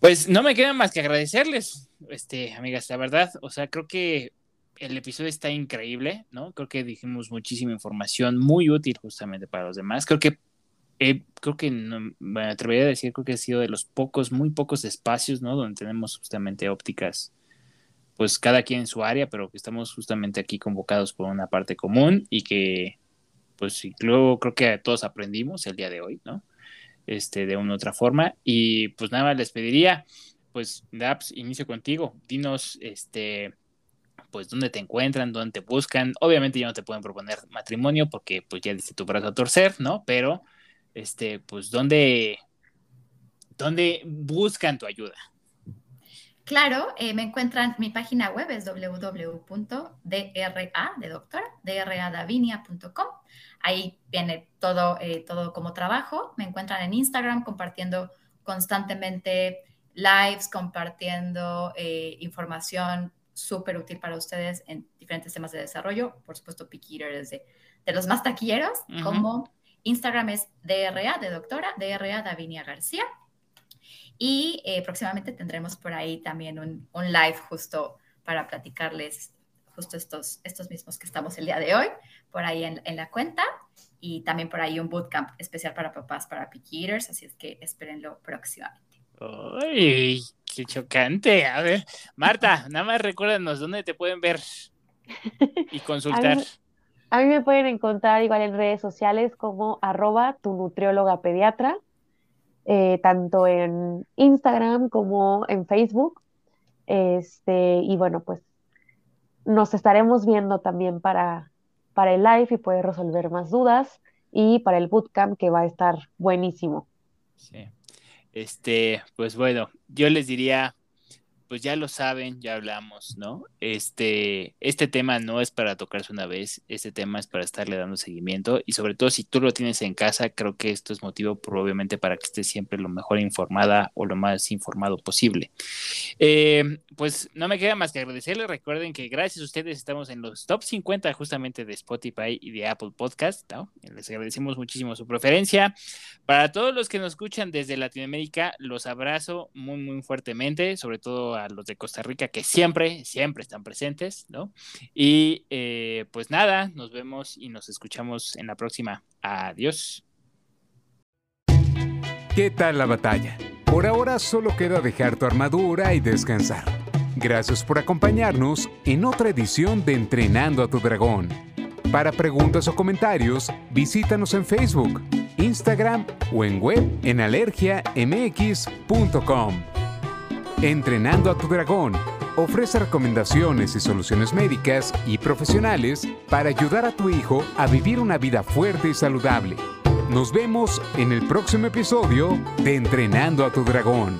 Pues no me queda más que agradecerles, este, amigas, la verdad, o sea, creo que el episodio está increíble, ¿no? Creo que dijimos muchísima información muy útil justamente para los demás. Creo que eh, creo que me atrevería a decir, creo que ha sido de los pocos, muy pocos espacios, ¿no? Donde tenemos justamente ópticas pues cada quien en su área, pero que estamos justamente aquí convocados por una parte común y que pues luego creo que todos aprendimos el día de hoy, ¿no? Este, de una u otra forma. Y pues nada les pediría, pues, Daps, inicio contigo. Dinos, este, pues, dónde te encuentran, dónde te buscan. Obviamente ya no te pueden proponer matrimonio porque, pues, ya diste tu brazo a torcer, ¿no? Pero, este, pues, ¿dónde, dónde buscan tu ayuda?
Claro, eh, me encuentran, mi página web es www.dra, de doctora, dradavinia.com. Ahí viene todo, eh, todo como trabajo. Me encuentran en Instagram compartiendo constantemente lives, compartiendo eh, información súper útil para ustedes en diferentes temas de desarrollo. Por supuesto, Piqueater es de, los más taquilleros, como Instagram es DRA, de doctora, DRA Davinia García. Y eh, próximamente tendremos por ahí también un, un, live justo para platicarles justo estos, estos mismos que estamos el día de hoy, por ahí en, en la cuenta. Y también por ahí un bootcamp especial para papás, para Picky Eaters, así es que espérenlo próximamente.
¡Uy! ¡Qué chocante! A ver, Marta, nada más recuérdanos dónde te pueden ver y consultar.
a, mí, me pueden encontrar igual en redes sociales como arroba tu nutrióloga pediatra eh, tanto en Instagram como en Facebook. Este, y bueno, pues nos estaremos viendo también para, para el live y poder resolver más dudas y para el bootcamp que va a estar buenísimo.
Sí. Este, pues bueno, yo les diría, pues ya lo saben, ya hablamos, ¿no? Este, este tema no es para tocarse una vez, este tema es para estarle dando seguimiento y sobre todo si tú lo tienes en casa, creo que esto es motivo probablemente para que estés siempre lo mejor informada o lo más informado posible. Eh, pues no me queda más que agradecerles, recuerden que gracias a ustedes estamos en los top 50 justamente de Spotify y de Apple Podcast, ¿no? Les agradecemos muchísimo su preferencia. Para todos los que nos escuchan desde Latinoamérica, los abrazo muy, muy fuertemente, sobre todo a los de Costa Rica que siempre, siempre están presentes, ¿no? Y eh, pues nada, nos vemos y nos escuchamos en la próxima. Adiós.
¿Qué tal la batalla? Por ahora solo queda dejar tu armadura y descansar. Gracias por acompañarnos en otra edición de Entrenando a tu Dragón. Para preguntas o comentarios, visítanos en Facebook, Instagram o en web en alergiamx.com. Entrenando a tu dragón ofrece recomendaciones y soluciones médicas y profesionales para ayudar a tu hijo a vivir una vida fuerte y saludable. Nos vemos en el próximo episodio de Entrenando a tu dragón.